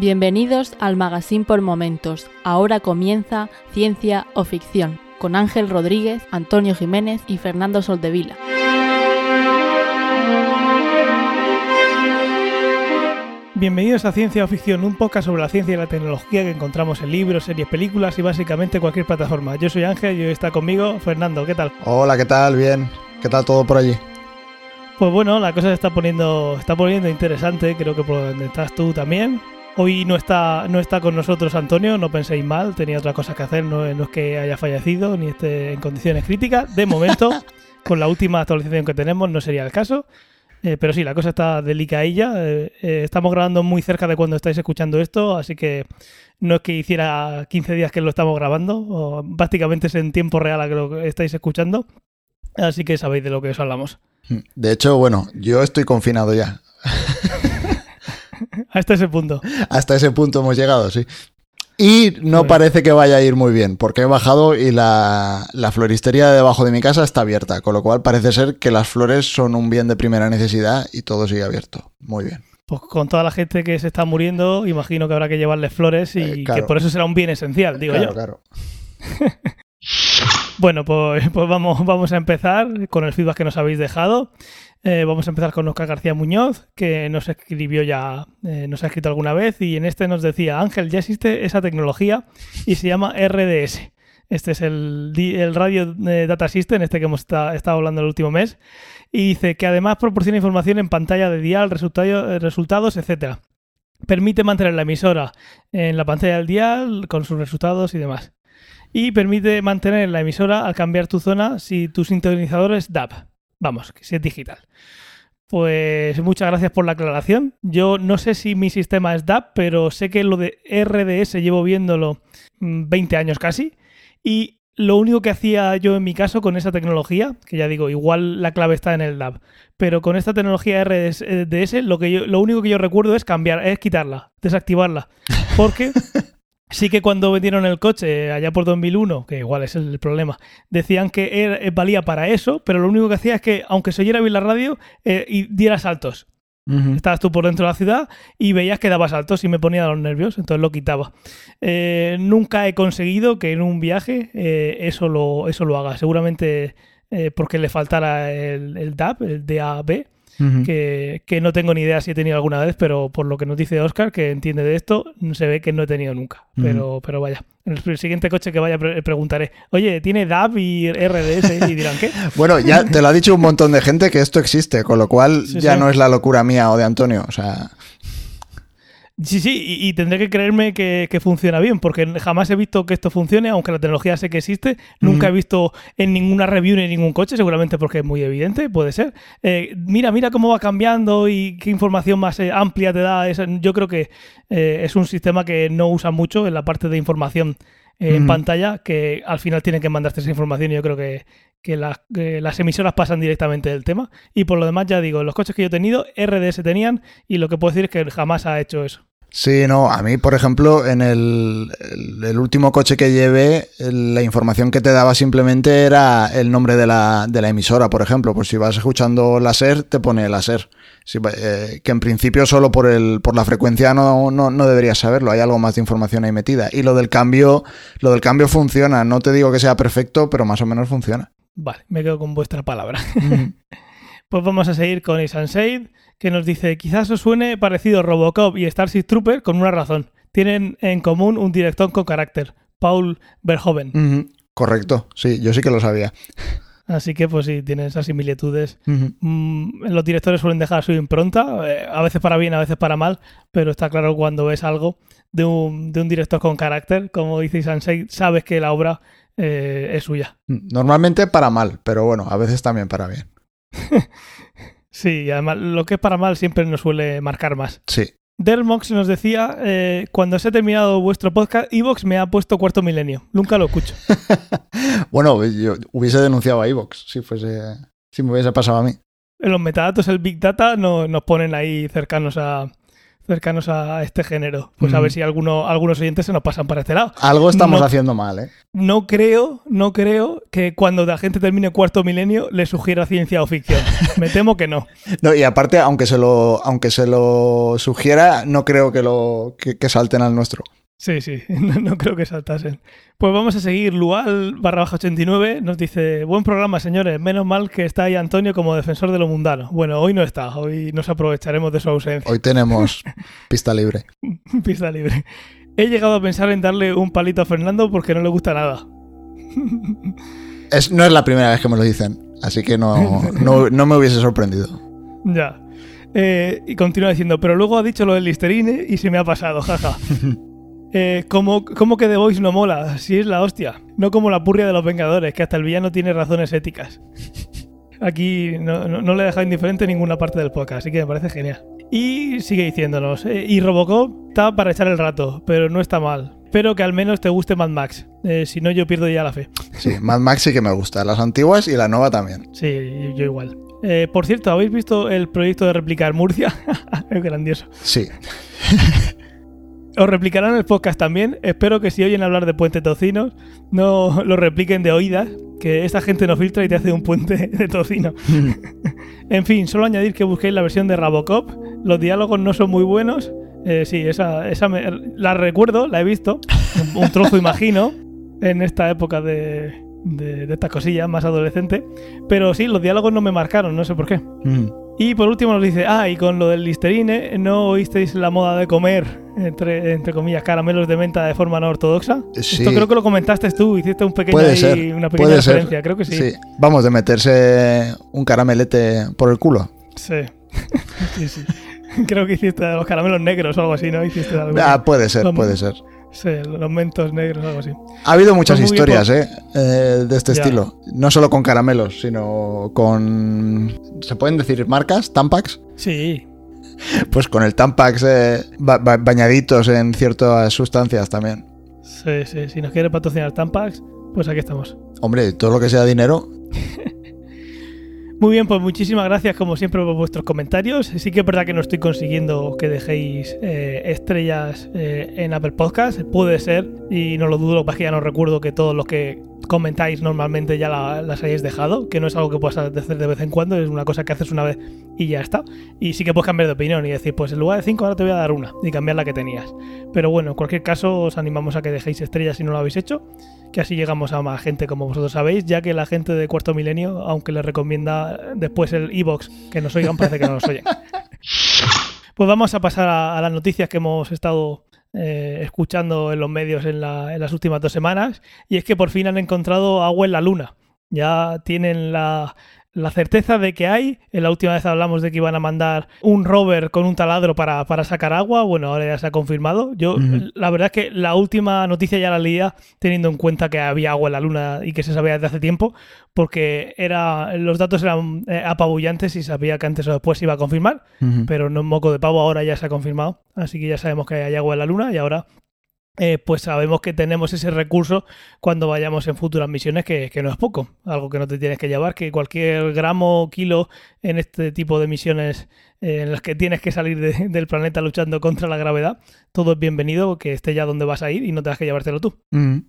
Bienvenidos al Magazine por Momentos. Ahora comienza Ciencia o Ficción con Ángel Rodríguez, Antonio Jiménez y Fernando Soldevila. Bienvenidos a Ciencia o Ficción, un podcast sobre la ciencia y la tecnología que encontramos en libros, series, películas y básicamente cualquier plataforma. Yo soy Ángel y hoy está conmigo Fernando. ¿Qué tal? Hola, ¿qué tal? Bien. ¿Qué tal todo por allí? Pues bueno, la cosa se está poniendo, está poniendo interesante, creo que por donde estás tú también. Hoy no está, no está con nosotros Antonio, no penséis mal, tenía otra cosa que hacer, no, es que haya fallecido ni esté en condiciones críticas. De momento, con la última actualización que tenemos, no sería el caso. Eh, pero sí, la cosa está delicadilla. Eh, eh, estamos grabando muy cerca de cuando estáis escuchando esto, así que no es que hiciera 15 días que lo estamos grabando, o prácticamente es en tiempo real a que lo estáis escuchando. Así que sabéis de lo que os hablamos. De hecho, bueno, yo estoy confinado ya. Hasta ese punto. Hasta ese punto hemos llegado, sí. Y no parece que vaya a ir muy bien, porque he bajado y la, floristería de debajo de mi casa está abierta, con lo cual parece ser que las flores son un bien de primera necesidad y todo sigue abierto. Muy bien. Pues con toda la gente que se está muriendo, imagino que habrá que llevarles flores y eh, que por eso será un bien esencial, digo yo. Claro, bueno, pues, pues, vamos, vamos a empezar con el feedback que nos habéis dejado. Eh, vamos a empezar con Oscar García Muñoz, que nos escribió ya, eh, nos ha escrito alguna vez, y en este nos decía, Ángel, ya existe esa tecnología y se llama RDS. Este es el, Radio eh, Data System, este que hemos estado hablando el último mes, y dice que además proporciona información en pantalla de dial, resultados, etc. Permite mantener la emisora en la pantalla del dial con sus resultados y demás. Y permite mantener la emisora al cambiar tu zona si tu sintonizador es DAB. Vamos, que si es digital. Pues muchas gracias por la aclaración. Yo no sé si mi sistema es DAP, pero sé que lo de RDS llevo viéndolo 20 mm, años casi. Y lo único que hacía yo en mi caso con esa tecnología, que ya digo, igual la clave está en el DAP, pero con esta tecnología RDS, lo, que yo, lo único que yo recuerdo es cambiar, es quitarla, desactivarla. Porque Sí que cuando vendieron el coche allá por 2001, que igual es el problema, decían que eh, valía para eso, pero lo único que hacía es que, aunque se oyera bien la radio, eh, y diera saltos. Estabas tú por dentro de la ciudad y veías que daba saltos y me ponía los nervios, entonces lo quitaba. Eh, nunca he conseguido que en un viaje eso, lo, eso lo haga. Seguramente porque le faltara el, el DAB, el DAB, que, no tengo ni idea si he tenido alguna vez, pero por lo que nos dice Oscar, que entiende de esto, se ve que no he tenido nunca. pero, pero vaya, en el siguiente coche que vaya preguntaré, oye, ¿tiene DAB y RDS? Y dirán, ¿qué? bueno, ya te lo ha dicho un montón de gente que esto existe, con lo cual ya no es la locura mía o de Antonio. O sea... Sí, sí, y, tendré que creerme que, funciona bien, porque jamás he visto que esto funcione, aunque la tecnología sé que existe. Nunca he visto en ninguna review ni en ningún coche, seguramente porque es muy evidente, puede ser. Eh, mira, mira cómo va cambiando y qué información más eh, amplia te da. yo creo que eh, es un sistema que no usa mucho en la parte de información en pantalla, que al final tiene que mandarte esa información y yo creo que, que, las emisoras pasan directamente del tema. Y por lo demás, ya digo, los coches que yo he tenido, RDS tenían y lo que puedo decir es que jamás ha hecho eso. Sí, no, a mí, por ejemplo, en el, el, último coche que llevé, la información que te daba simplemente era el nombre de la, de la emisora, por ejemplo. Pues si vas escuchando la SER, te pone la SER. Eh, que en principio solo por, el, por la frecuencia no, no, no, deberías saberlo, hay algo más de información ahí metida. Y lo del cambio, lo del cambio funciona, no te digo que sea perfecto, pero más o menos funciona. Vale, me quedo con vuestra palabra. pues vamos a seguir con Isansade que nos dice, quizás os suene parecido Robocop y Starship Trooper con una razón. Tienen en común un director con carácter, Paul Verhoeven. Correcto, sí, yo sí que lo sabía. Así que, pues sí, tienen esas similitudes. Mm, los directores suelen dejar su impronta, eh, a veces para bien, a veces para mal, pero está claro cuando ves algo de un, de un director con carácter, como dice Sansei, sabes que la obra eh, es suya. Normalmente para mal, pero bueno, a veces también para bien. Sí, además lo que es para mal siempre nos suele marcar más. Sí. Dermox nos decía, eh, cuando se ha terminado vuestro podcast, Evox me ha puesto cuarto milenio. Nunca lo escucho. bueno, yo hubiese denunciado a Evox si, fuese, si me hubiese pasado a mí. En los metadatos, el Big Data, no, nos ponen ahí cercanos a, cercanos a este género. Pues a Mm. ver si alguno, algunos oyentes se nos pasan para este lado. Algo estamos No. haciendo mal, ¿eh? No creo, no creo que cuando la gente termine cuarto milenio le sugiera ciencia o ficción. Me temo que no. No, y aparte, aunque se lo, aunque se lo sugiera, no creo que lo que, que salten al nuestro. Sí, sí, no, no creo que saltasen. Pues vamos a seguir. Lual barra baja 89 nos dice, buen programa señores, menos mal que está ahí Antonio como defensor de lo mundano. Bueno, hoy no está, hoy nos aprovecharemos de su ausencia. Hoy tenemos pista libre. Pista libre. He llegado a pensar en darle un palito a Fernando porque no le gusta nada. Es, no es la primera vez que me lo dicen, así que no, no, no me hubiese sorprendido. Ya. Eh, y continúa diciendo, pero luego ha dicho lo del Listerine y se me ha pasado, jaja. Eh, ¿cómo, cómo que The Voice no mola? Si es la hostia. No como la purria de los Vengadores, que hasta el villano tiene razones éticas. Aquí no, no- no le he dejado indiferente ninguna parte del podcast, así que me parece genial. Y sigue diciéndonos, eh, y Robocop está para echar el rato, pero no está mal. Espero que al menos te guste Mad Max. Eh, si no, yo pierdo ya la fe. Sí, Mad Max sí que me gusta, las antiguas y la nueva también. Sí, yo igual. Eh, por cierto, ¿habéis visto el proyecto de replicar Murcia? es grandioso. Sí. Os replicarán el podcast también. Espero que si oyen hablar de puente tocinos, no lo repliquen de oídas, que esta gente no filtra y te hace un puente de tocino. en fin, solo añadir que busquéis la versión de Rabocop. Los diálogos no son muy buenos. Eh, sí, esa, esa me- la recuerdo, la he visto. Un, un trozo, imagino, en esta época de, de, de estas cosillas más adolescente. Pero sí, los diálogos no me marcaron, no sé por qué. Mm. Y por último nos dice, ah, y con lo del Listerine, ¿no oísteis la moda de comer, entre, entre comillas, caramelos de menta de forma no ortodoxa? Sí. Esto creo que lo comentaste tú, hiciste un pequeño Puede ahí, ser. una pequeña ser. referencia, creo que sí. Vamos, de meterse un caramelete por el culo. Sí, sí, sí. Creo que hiciste los caramelos negros o algo así, ¿no? Hiciste algo. Ah, puede ser, puede ser. Sí, los mentos negros o algo así. Ha habido muchas Pues historias, ¿eh? Eh, De este Ya. estilo. No solo con caramelos, sino con... ¿Se pueden decir marcas? ¿Tampax? Sí, Pues con el Tampax eh, ba- ba- bañaditos en ciertas sustancias también. sí, sí. Si nos quiere patrocinar Tampax, pues aquí estamos. Hombre, todo lo que sea dinero. Muy bien, pues muchísimas gracias como siempre por vuestros comentarios. Sí que es verdad que no estoy consiguiendo que dejéis eh, estrellas eh, en Apple Podcast. Puede ser, y no lo dudo, lo que que ya no recuerdo que todos los que comentáis normalmente ya la- las hayáis dejado, que no es algo que puedas hacer de vez en cuando, es una cosa que haces una vez y ya está. Y sí que puedes cambiar de opinión y decir, pues en lugar de 5 ahora te voy a dar una y cambiar la que tenías. Pero bueno, en cualquier caso os animamos a que dejéis estrellas si no lo habéis hecho que así llegamos a más gente como vosotros sabéis, ya que la gente de Cuarto Milenio, aunque les recomienda después el iBox que nos oigan, parece que no nos oyen. Pues vamos a pasar a, a las noticias que hemos estado eh, escuchando en los medios en, la- en las últimas dos semanas, y es que por fin han encontrado agua en la Luna. Ya tienen la, la certeza de que hay. En la última vez hablamos de que iban a mandar un rover con un taladro para, para sacar agua. Bueno, ahora ya se ha confirmado. Yo, la verdad es que la última noticia ya la leía teniendo en cuenta que había agua en la Luna y que se sabía desde hace tiempo, porque era, los datos eran eh, apabullantes y sabía que antes o después se iba a confirmar, pero no es moco de pavo, ahora ya se ha confirmado. Así que ya sabemos que hay agua en la Luna y ahora eh, pues sabemos que tenemos ese recurso cuando vayamos en futuras misiones, que, que no es poco, algo que no te tienes que llevar, que cualquier gramo o kilo en este tipo de misiones eh, en las que tienes que salir de- del planeta luchando contra la gravedad, todo es bienvenido, que esté ya donde vas a ir y no tengas que llevártelo tú. Ujú.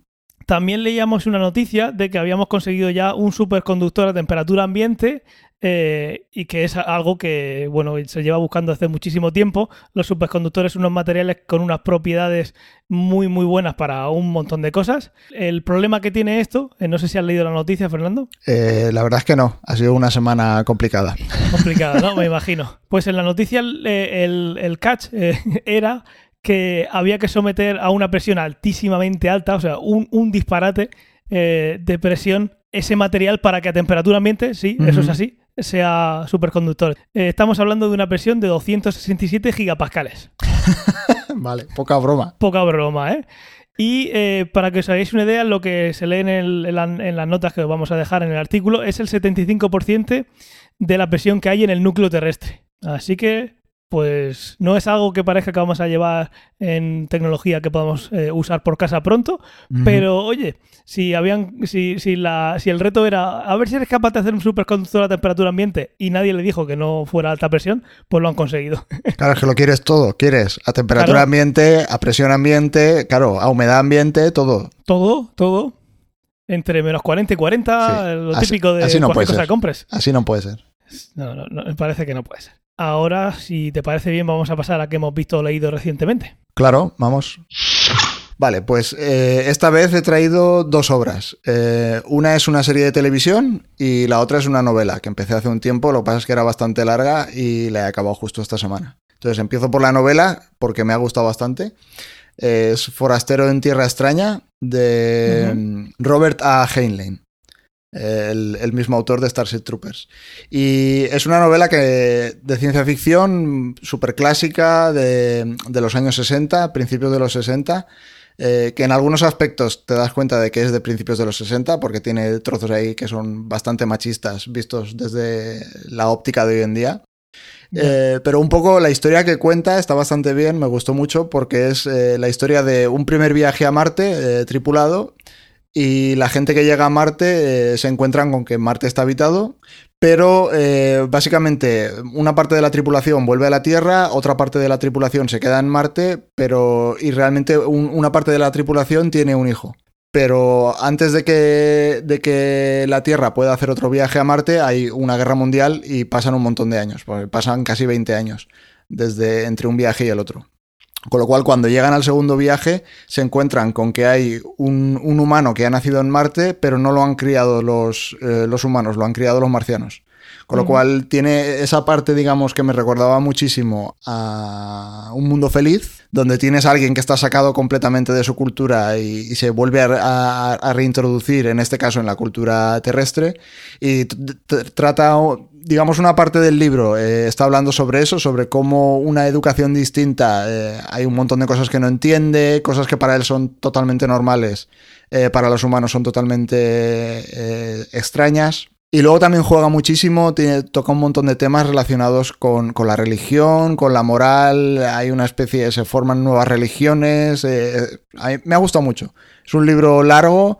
También leíamos una noticia de que habíamos conseguido ya un superconductor a temperatura ambiente eh, y que es algo que bueno se lleva buscando hace muchísimo tiempo. Los superconductores son unos materiales con unas propiedades muy muy buenas para un montón de cosas. El problema que tiene esto, eh, no sé si has leído la noticia, Fernando. Eh, la verdad es que no. Ha sido una semana complicada. Complicada, ¿no? Me imagino. Pues en la noticia el, el- el catch eh, era que había que someter a una presión altísimamente alta, o sea, un, un disparate eh, de presión ese material para que a temperatura ambiente, sí, eso es así, sea superconductor. Eh, estamos hablando de una presión de 267 gigapascales. vale, poca broma. Poca broma, ¿eh? Y eh, para que os hagáis una idea, lo que se lee en, el- en la- en las notas que os vamos a dejar en el artículo es el 75% de la presión que hay en el núcleo terrestre. Así que pues no es algo que parezca que vamos a llevar en tecnología que podamos eh, usar por casa pronto, pero oye, si habían, si, si, la, si el reto era a ver si eres capaz de hacer un superconductor a temperatura ambiente y nadie le dijo que no fuera alta presión, pues lo han conseguido. Claro, es que lo quieres todo, quieres a temperatura ambiente, a presión ambiente, claro, a humedad ambiente, todo. Todo, todo. Entre menos 40 y 40, lo típico de así no cualquier cosa que compres. Así no puede ser. No, no, no, me parece que no puede ser. Ahora, si te parece bien, vamos a pasar a que hemos visto o leído recientemente. Claro, vamos. Vale, pues eh, esta vez he traído dos obras. Eh, una es una serie de televisión y la otra es una novela que empecé hace un tiempo, lo que pasa es que era bastante larga y la he acabado justo esta semana. Entonces empiezo por la novela porque me ha gustado bastante. Es Forastero en Tierra Extraña de Robert A. Heinlein el, mismo autor de Starship Troopers. Y es una novela que, de ciencia ficción súper clásica de, los años 60, principios de los 60, eh, que en algunos aspectos te das cuenta de que es de principios de los 60, porque tiene trozos ahí que son bastante machistas vistos desde la óptica de hoy en día. Eh, pero un poco la historia que cuenta está bastante bien, me gustó mucho porque es eh, la historia de un primer viaje a Marte tripulado y la gente que llega a Marte eh, se encuentran con que Marte está habitado, pero eh, básicamente una parte de la tripulación vuelve a la Tierra, otra parte de la tripulación se queda en Marte, pero y realmente una parte de la tripulación tiene un hijo. Pero antes de que, de que la Tierra pueda hacer otro viaje a Marte, hay una guerra mundial y pasan un montón de años, pasan casi 20 años desde entre un viaje y el otro. Con lo cual, cuando llegan al segundo viaje, se encuentran con que hay un, humano que ha nacido en Marte, pero no lo han criado los, eh, los humanos, lo han criado los marcianos. Con lo cual tiene esa parte, digamos, que me recordaba muchísimo a Un Mundo Feliz, donde tienes a alguien que está sacado completamente de su cultura y, se vuelve a, reintroducir, en este caso en la cultura terrestre, y trata digamos, una parte del libro eh, está hablando sobre eso, sobre cómo una educación distinta, eh, hay un montón de cosas que no entiende, cosas que para él son totalmente normales, eh, para los humanos son totalmente extrañas. Y luego también juega muchísimo, tiene, toca un montón de temas relacionados con, la religión, con la moral, hay una especie, se forman nuevas religiones, me ha gustado mucho. Es un libro largo,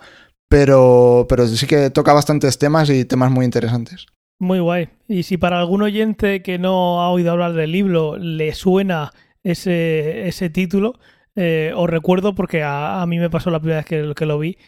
pero, pero sí que toca bastantes temas y temas muy interesantes. Muy guay. Y si para algún oyente que no ha oído hablar del libro le suena ese, ese título, eh, os recuerdo porque a, mí me pasó la primera vez que, lo vi,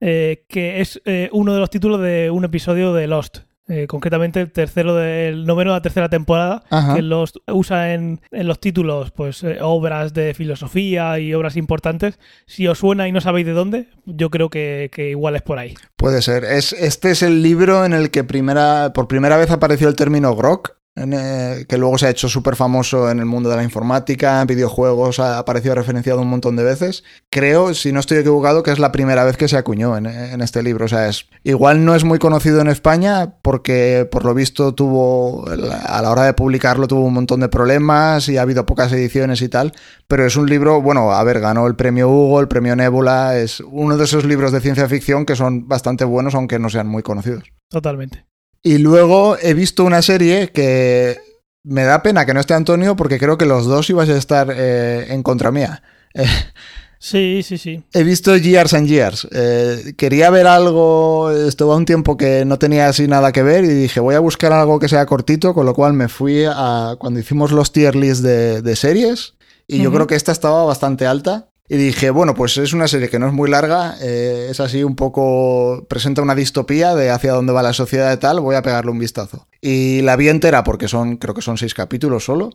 eh, que es eh, uno de los títulos de un episodio de Lost. Eh, concretamente el tercero del noveno de la tercera temporada, que los usa en, los títulos, pues eh, obras de filosofía y obras importantes. Si os suena y no sabéis de dónde, yo creo que, igual es por ahí. Puede ser. Es, este es el libro en el que primera, por primera vez apareció el término grok, eh, que luego se ha hecho súper famoso en el mundo de la informática, en videojuegos, ha aparecido referenciado un montón de veces. Creo, si no estoy equivocado, que es la primera vez que se acuñó en, este libro. O sea, es, igual no es muy conocido en España porque por lo visto tuvo, a la hora de publicarlo tuvo un montón de problemas y ha habido pocas ediciones y tal, pero es un libro, bueno, a ver, ganó el premio Hugo, el premio Nebula, es uno de esos libros de ciencia ficción que son bastante buenos aunque no sean muy conocidos. Totalmente. Y luego he visto una serie que me da pena que no esté Antonio porque creo que los dos ibas a estar eh, en contra mía. sí, sí, sí. He visto Years and Years. Eh, quería ver algo, estuvo un tiempo que no tenía así nada que ver y dije voy a buscar algo que sea cortito, con lo cual me fui a cuando hicimos los tier lists de, series y yo creo que esta estaba bastante alta. Y dije, bueno, pues es una serie que no es muy larga, eh, es así un poco, presenta una distopía de hacia dónde va la sociedad y tal, voy a pegarle un vistazo. Y la vi entera porque son, creo que son seis capítulos solo.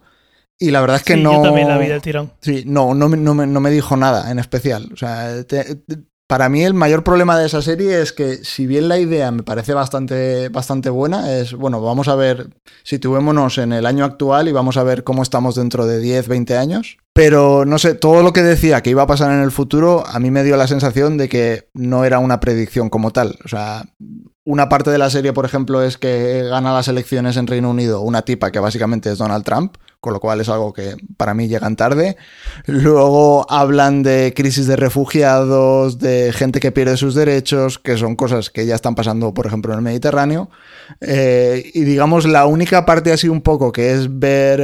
Y la verdad es que no... Yo también la vi del tirón. Sí, no, no, no, me, no me dijo nada en especial. O sea, para mí el mayor problema de esa serie es que si bien la idea me parece bastante, bastante buena, es, bueno, vamos a ver, situémonos en el año actual y vamos a ver cómo estamos dentro de 10, 20 años. Pero no sé, todo lo que decía que iba a pasar en el futuro, a mí me dio la sensación de que no era una predicción como tal. O sea, una parte de la serie, por ejemplo, es que gana las elecciones en Reino Unido una tipa que básicamente es Donald Trump, con lo cual es algo que para mí llegan tarde. Luego hablan de crisis de refugiados, de gente que pierde sus derechos, que son cosas que ya están pasando, por ejemplo, en el Mediterráneo. Eh, y digamos, la única parte así un poco que es ver...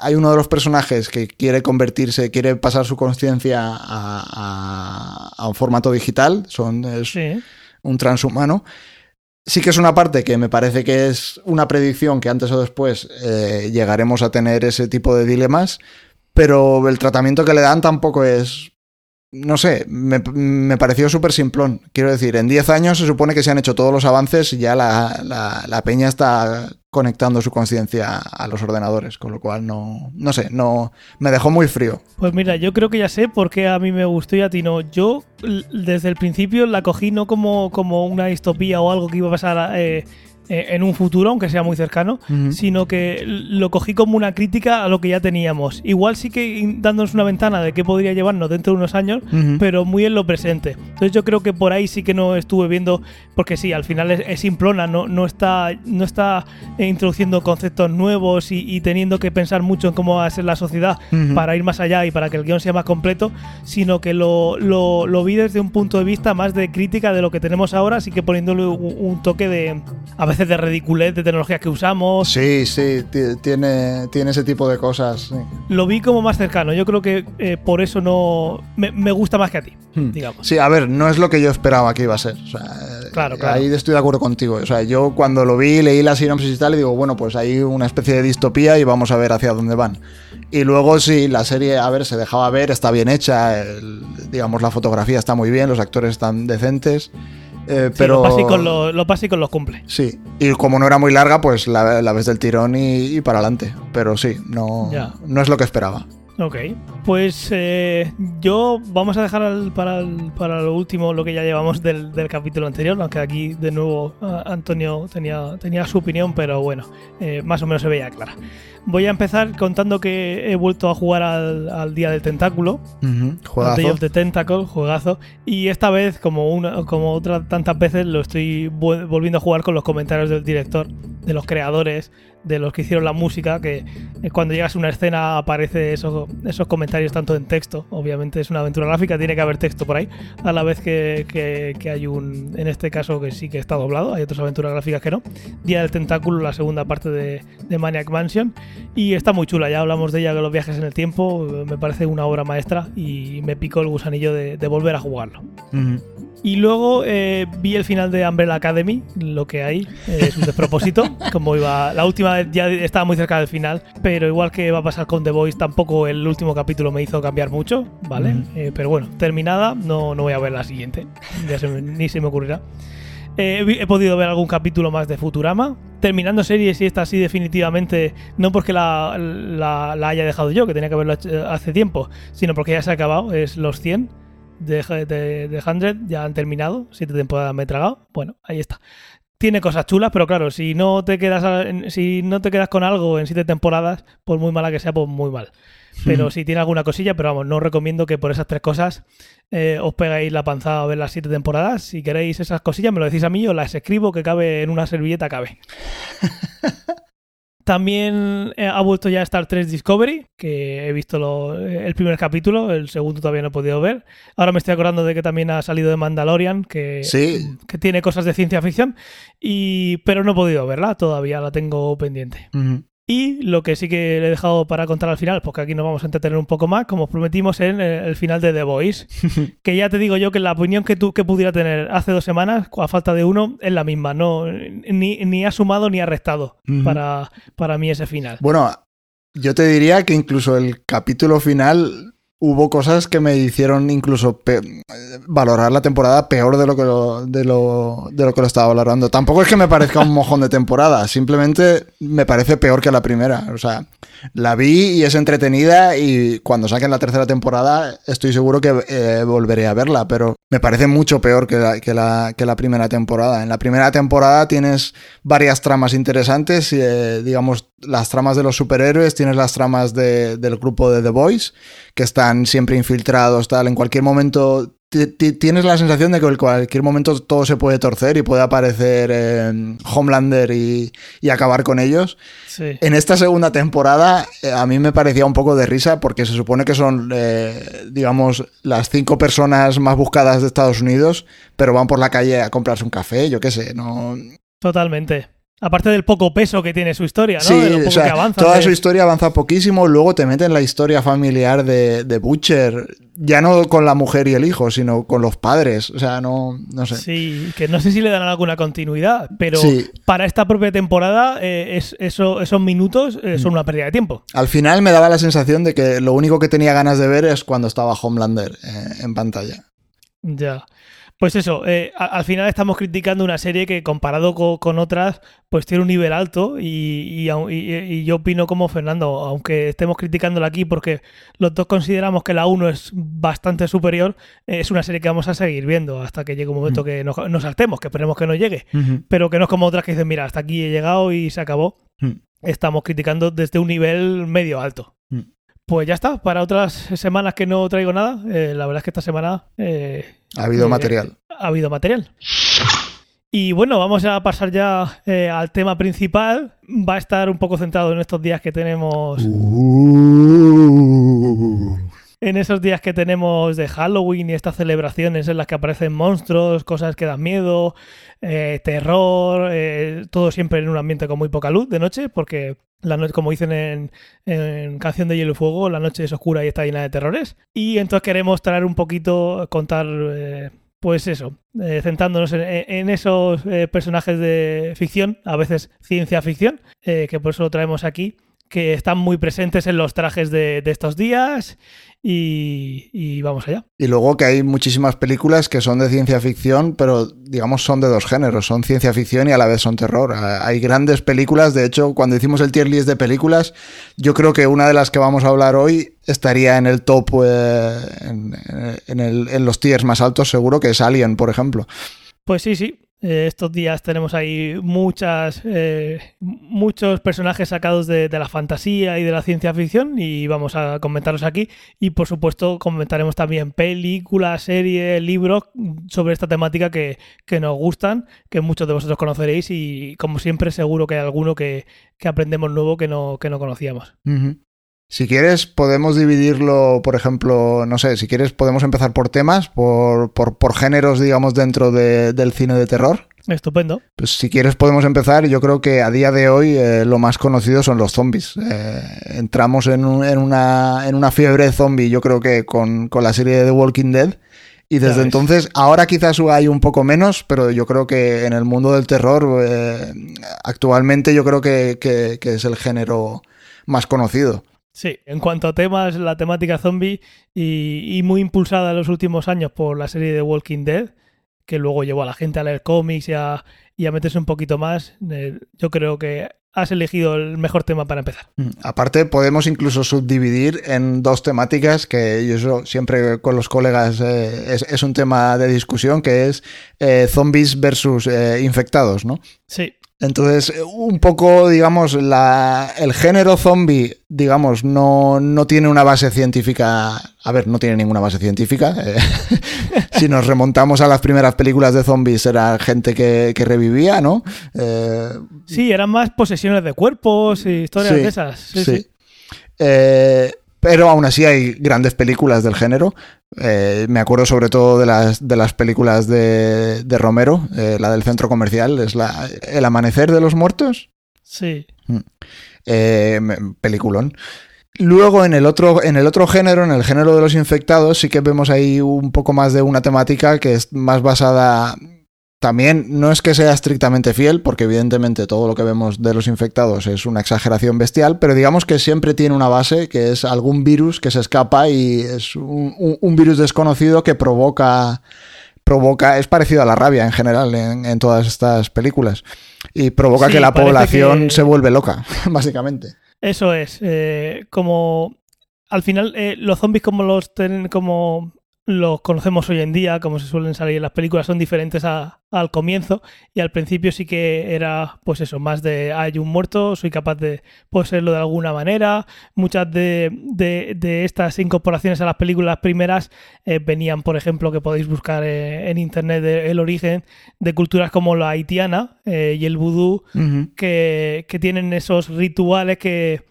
hay uno de los personajes que quiere convertirse, quiere pasar su conciencia a, un formato digital. Son, sí un transhumano. Sí que es una parte que me parece que es una predicción que antes o después eh, llegaremos a tener ese tipo de dilemas, pero el tratamiento que le dan tampoco es no sé, me, pareció súper simplón. Quiero decir, en 10 años se supone que se han hecho todos los avances y ya la, la, peña está conectando su conciencia a los ordenadores, con lo cual no, no sé, no me dejó muy frío. Pues mira, yo creo que ya sé por qué a mí me gustó y a ti no. Yo desde el principio la cogí no como, como una distopía o algo que iba a pasar eh, eh, en un futuro, aunque sea muy cercano, sino que lo cogí como una crítica a lo que ya teníamos. Igual sí que dándonos una ventana de qué podría llevarnos dentro de unos años, pero muy en lo presente. Entonces yo creo que por ahí sí que no estuve viendo, porque sí, al final es, simplona, no, no, está, no está introduciendo conceptos nuevos y, teniendo que pensar mucho en cómo va a ser la sociedad para ir más allá y para que el guion sea más completo, sino que lo, lo, vi desde un punto de vista más de crítica de lo que tenemos ahora, así que poniéndole un, un toque de a veces de ridiculez de tecnologías que usamos. Sí, sí, tiene, tiene ese tipo de cosas. Lo vi como más cercano. Yo creo que eh, por eso no me, gusta más que a ti, hmm. digamos. Sí, a ver, no es lo que yo esperaba que iba a ser. Eh, claro, claro. Ahí estoy de acuerdo contigo. O sea, yo cuando lo vi, leí la sinopsis y tal, y digo, bueno, pues hay una especie de distopía y vamos a ver hacia dónde van. Y luego sí, la serie, a ver, se dejaba ver, está bien hecha, digamos, la fotografía está muy bien, los actores están decentes. Eh, pero... los básicos, los, cumple. Sí, y como no era muy larga, pues la, ves del tirón y, para adelante. Pero sí, no, no es lo que esperaba. Ok, pues eh, yo vamos a dejar para, para, lo último lo que ya llevamos del, capítulo anterior, aunque aquí de nuevo Antonio tenía, tenía su opinión, pero bueno, eh, más o menos se veía clara. Voy a empezar contando que he vuelto a jugar al, Día del Tentáculo. Juegazo. Day of the Tentacle, juegazo. Y esta vez, como, una, como otras tantas veces, lo estoy volviendo a jugar con los comentarios del director, de los creadores, de los que hicieron la música, que eh, cuando llegas a una escena aparece esos, esos comentarios tanto en texto, obviamente es una aventura gráfica, tiene que haber texto por ahí, a la vez que, que, hay un, en este caso que sí que está doblado, hay otras aventuras gráficas que no, Día del Tentáculo, la segunda parte de, de Maniac Mansion, y está muy chula, ya hablamos de ella que los viajes en el tiempo, me parece una obra maestra y me picó el gusanillo de, volver a jugarlo. Y luego eh, vi el final de Umbrella Academy, lo que hay es un despropósito, como iba la última vez ya estaba muy cerca del final, pero igual que va a pasar con The Voice, tampoco el último capítulo me hizo cambiar mucho, ¿vale? Eh, pero bueno, terminada, no, no voy a ver la siguiente, ya ni se me ocurrirá. Eh, he, podido ver algún capítulo más de Futurama, terminando series y esta así definitivamente, no porque la, la, haya dejado yo, que tenía que verlo hace tiempo, sino porque ya se ha acabado, es Los 100 de, de, de 100 ya han terminado, siete temporadas me he tragado. Bueno, ahí está. Tiene cosas chulas, pero claro, si no te quedas si no te quedas con algo en siete temporadas, por muy mala que sea, pues muy mal. Pero hmm. si tiene alguna cosilla, pero vamos, no recomiendo que por esas tres cosas eh, os pegáis la panzada a ver las siete temporadas. Si queréis esas cosillas, me lo decís a mí, o las escribo que cabe en una servilleta, cabe. También eh, ha vuelto ya Star Trek Discovery, que he visto el primer capítulo, el segundo todavía no he podido ver. Ahora me estoy acordando de que también ha salido de Mandalorian, que, que tiene cosas de ciencia ficción, y, pero no he podido verla, todavía la tengo pendiente. Y lo que sí que le he dejado para contar al final, porque aquí nos vamos a entretener un poco más, como prometimos en el final de The Voice, que ya te digo yo que la opinión que tú que pudiera tener hace dos semanas, a falta de uno, es la misma, no ni, ni ha sumado ni ha restado para, para mí ese final. Bueno, yo te diría que incluso el capítulo final hubo cosas que me hicieron incluso valorar la temporada peor de lo que lo, de lo, de lo que lo estaba valorando. Tampoco es que me parezca un mojón de temporada, simplemente me parece peor que la primera. O sea, la vi y es entretenida y cuando saquen la tercera temporada estoy seguro que eh, volveré a verla, pero me parece mucho peor que la, que la, que la primera temporada. En la primera temporada tienes varias tramas interesantes, eh, digamos, las tramas de los superhéroes, tienes las tramas del grupo de The Boys, que están siempre infiltrados, tal. En cualquier momento tienes la sensación de que en cualquier momento todo se puede torcer y puede aparecer eh, Homelander y, acabar con ellos. En esta segunda temporada eh, a mí me parecía un poco de risa porque se supone que son, eh, digamos, las cinco personas más buscadas de Estados Unidos, pero van por la calle a comprarse un café, yo qué sé, no... Totalmente. Aparte del poco peso que tiene su historia, ¿no? Sí, o sea, toda su historia avanza poquísimo, luego te meten la historia familiar de, de, Butcher, ya no con la mujer y el hijo, sino con los padres, o sea, no, no sé. Sí, que no sé si le dan alguna continuidad, pero para esta propia temporada eh, es, eso, esos minutos eh, son mm. una pérdida de tiempo. Al final me daba la sensación de que lo único que tenía ganas de ver es cuando estaba Homelander eh, en pantalla. Ya. Pues eso, eh, al final estamos criticando una serie que comparado con, otras, pues tiene un nivel alto y, yo opino como Fernando, aunque estemos criticándola aquí porque los dos consideramos que la 1 es bastante superior, es una serie que vamos a seguir viendo hasta que llegue un momento mm. que nos, nos, saltemos, que esperemos que no llegue, pero que no es como otras que dicen, mira, hasta aquí he llegado y se acabó. Mm. Estamos criticando desde un nivel medio alto. Pues ya está, para otras semanas que no traigo nada, eh, la verdad es que esta semana... Eh, ha habido eh, material. Ha habido material. Y bueno, vamos a pasar ya al tema principal. Va a estar un poco centrado en estos días que tenemos... Uh. En esos días que tenemos de Halloween y estas celebraciones en las que aparecen monstruos, cosas que dan miedo, terror, todo siempre en un ambiente con muy poca luz de noche, porque la noche, como dicen en, Canción de Hielo y Fuego, la noche es oscura y está llena de terrores. Y entonces queremos traer un poquito, contar, eh, pues eso, eh, centrándonos en, esos eh, personajes de ficción, a veces ciencia ficción, que por eso lo traemos aquí, que están muy presentes en los trajes de, de estos días y, vamos allá. Y luego que hay muchísimas películas que son de ciencia ficción, pero digamos son de dos géneros, son ciencia ficción y a la vez son terror. Hay grandes películas, de hecho cuando hicimos el tier list de películas, yo creo que una de las que vamos a hablar hoy estaría en el top, eh, en, en los tiers más altos seguro, que es Alien, por ejemplo. Pues sí, sí, eh, estos días tenemos ahí muchas, eh, muchos personajes sacados de, la fantasía y de la ciencia ficción y vamos a comentarlos aquí. Y por supuesto comentaremos también películas, series, libros sobre esta temática que, nos gustan, que muchos de vosotros conoceréis y como siempre seguro que hay alguno que, aprendemos nuevo que no, que no conocíamos. Si quieres, podemos dividirlo, por ejemplo, no sé, si quieres, podemos empezar por temas, por, por, géneros, digamos, dentro del cine de terror. Estupendo. Pues si quieres podemos empezar. Yo creo que a día de hoy eh, lo más conocido son los zombies. Eh, entramos en, en, una, en una fiebre zombie, yo creo que con, la serie de The Walking Dead. Y desde entonces, ahora quizás hay un poco menos, pero yo creo que en el mundo del terror, eh, actualmente yo creo que, que es el género más conocido. Sí, en cuanto a temas, la temática zombie y, muy impulsada en los últimos años por la serie de Walking Dead, que luego llevó a la gente a leer cómics y a, meterse un poquito más, eh, yo creo que has elegido el mejor tema para empezar. Mm, aparte, podemos incluso subdividir en dos temáticas que yo siempre con los colegas eh, es, un tema de discusión, que es eh, zombies versus infectados, ¿no? Sí. Entonces, un poco, digamos, la, el género zombie, digamos, no, no, tiene una base científica. A ver, no tiene ninguna base científica. Eh, si nos remontamos a las primeras películas de zombies, era gente que, revivía, ¿no? Eh, sí, eran más posesiones de cuerpos y historias de esas. Sí. sí. Eh, pero aún así hay grandes películas del género. Eh, me acuerdo sobre todo de las, de las películas de, Romero, eh, la del centro comercial, es la, El Amanecer de los Muertos. Sí. Mm. Eh, peliculón. Luego en el, otro, en el otro género, en el género de los infectados, sí que vemos ahí un poco más de una temática que es más basada también no es que sea estrictamente fiel, porque evidentemente todo lo que vemos de los infectados es una exageración bestial, pero digamos que siempre tiene una base, que es algún virus que se escapa y es un, virus desconocido que provoca, provoca, es parecido a la rabia en general en, todas estas películas, y provoca que la población se vuelve loca, básicamente. Eso es, eh, como al final eh, los zombies como los tienen como los conocemos hoy en día, como se suelen salir en las películas, son diferentes al comienzo. Y al principio sí que era, pues eso, más de hay un muerto, soy capaz de poseerlo de alguna manera. Muchas de, estas incorporaciones a las películas primeras eh, venían, por ejemplo, que podéis buscar eh, en internet el origen de culturas como la haitiana eh, y el vudú, que, que tienen esos rituales que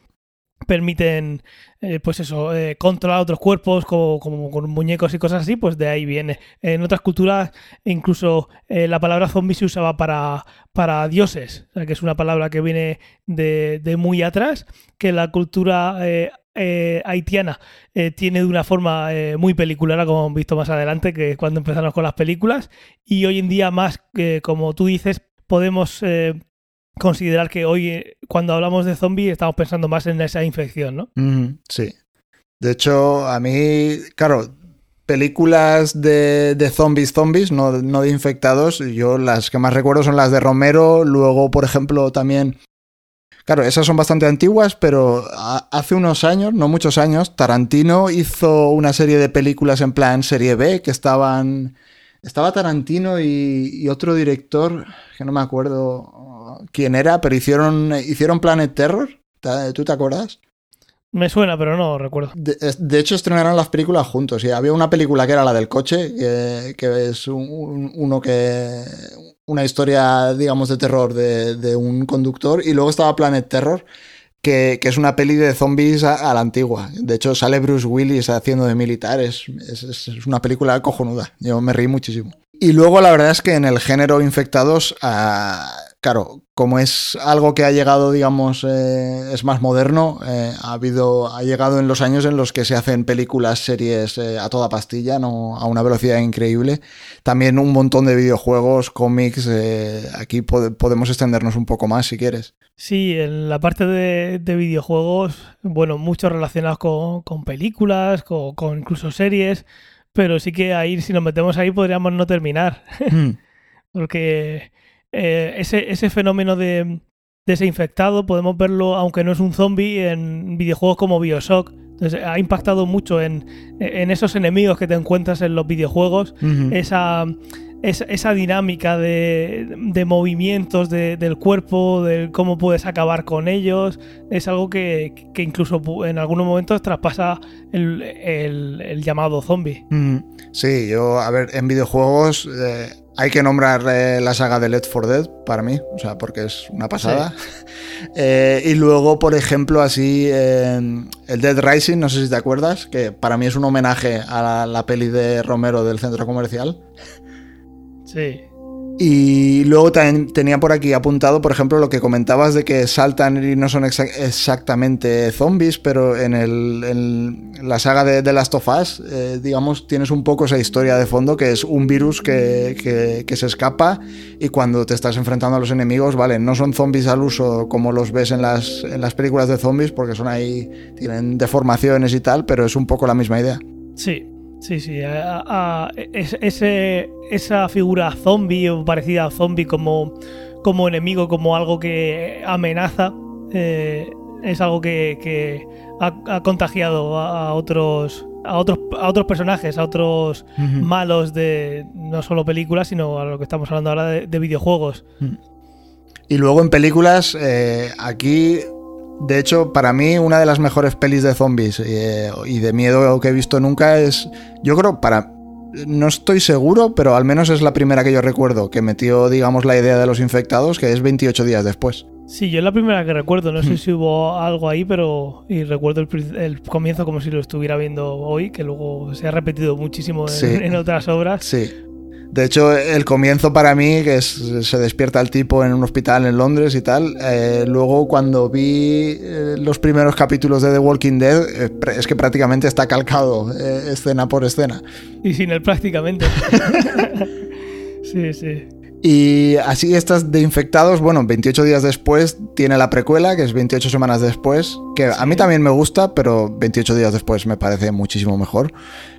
permiten, eh, pues eso, eh, controlar otros cuerpos como, con muñecos y cosas así, pues de ahí viene. En otras culturas incluso eh, la palabra zombie se usaba para, para dioses, que es una palabra que viene de, muy atrás, que la cultura haitiana tiene de una forma muy pelicular, como hemos visto más adelante, que cuando empezamos con las películas, y hoy en día más, como tú dices, podemos considerar que hoy, eh, cuando hablamos de zombie, estamos pensando más en esa infección, ¿no? sí. De hecho, a mí, claro, películas de, de zombies, zombies, no, no, de infectados, yo las que más recuerdo son las de Romero, luego, por ejemplo, también... Claro, esas son bastante antiguas, pero hace unos años, no muchos años, Tarantino hizo una serie de películas en plan serie B que estaban... Estaba Tarantino y otro director, que no me acuerdo quién era, pero hicieron, hicieron Planet Terror. ¿Tú te acuerdas? Me suena, pero no recuerdo. De, hecho, estrenaron las películas juntos. Y había una película que era la del coche, que, es uno que. Una historia, digamos, de terror de, un conductor. Y luego estaba Planet Terror, que, es una peli de zombies a, la antigua. De hecho, sale Bruce Willis haciendo de militar. Es, es, una película cojonuda. Yo me reí muchísimo. Y luego, la verdad es que en el género infectados. Ah, claro, como es algo que ha llegado, digamos, eh, es más moderno, eh, ha habido, ha llegado en los años en los que se hacen películas, series eh, a toda pastilla, no, a una velocidad increíble. También un montón de videojuegos, cómics. aquí podemos extendernos un poco más si quieres. Sí, en la parte de, videojuegos, bueno, muchos relacionados con, películas, con, incluso series, pero sí que ahí, si nos metemos ahí, podríamos no terminar. Hmm. Porque eh, ese, ese fenómeno de, ese infectado podemos verlo, aunque no es un zombie, en videojuegos como Bioshock. Entonces, ha impactado mucho en, esos enemigos que te encuentras en los videojuegos, esa, esa, dinámica de, movimientos del cuerpo, de cómo puedes acabar con ellos, es algo que, incluso en algunos momentos traspasa el, llamado zombie. Sí, yo, a ver, en videojuegos... Eh, hay que nombrar eh, la saga de Left 4 Dead para mí, o sea, porque es una pasada. Eh, y luego, por ejemplo, así, el Dead Rising, no sé si te acuerdas, que para mí es un homenaje a la peli de Romero del centro comercial. Sí. Y luego también tenía por aquí apuntado, por ejemplo, lo que comentabas de que saltan y no son exactamente zombies, pero en, el, la saga de, The Last of Us, eh, digamos, tienes un poco esa historia de fondo que es un virus que, se escapa y cuando te estás enfrentando a los enemigos, vale, no son zombies al uso como los ves en las, en las películas de zombies porque son ahí, tienen deformaciones y tal, pero es un poco la misma idea. Sí, Sí, sí. ese, esa figura zombie o parecida a zombie como, como enemigo, como algo que amenaza, eh, es algo que, ha, contagiado a, otros. A otros, a otros personajes, a otros malos de no solo películas, sino a lo que estamos hablando ahora de, videojuegos. Y luego en películas, eh, aquí de hecho, para mí una de las mejores pelis de zombies eh, y de miedo que he visto nunca es, yo creo, para... No estoy seguro, pero al menos es la primera que yo recuerdo que metió, digamos, la idea de los infectados, que es 28 días después. Sí, yo es la primera que recuerdo. No sé hmm. si hubo algo ahí, pero y recuerdo el, comienzo como si lo estuviera viendo hoy, que luego se ha repetido muchísimo en, en otras obras. Sí. De hecho, el comienzo para mí, que se despierta el tipo en un hospital en Londres y tal, eh, luego cuando vi eh, los primeros capítulos de The Walking Dead, eh, es que prácticamente está calcado escena por escena. Y sin él prácticamente. sí, sí. Y así estas de infectados, bueno, 28 días después tiene la precuela, que es 28 semanas después, que a mí también me gusta, pero 28 días después me parece muchísimo mejor.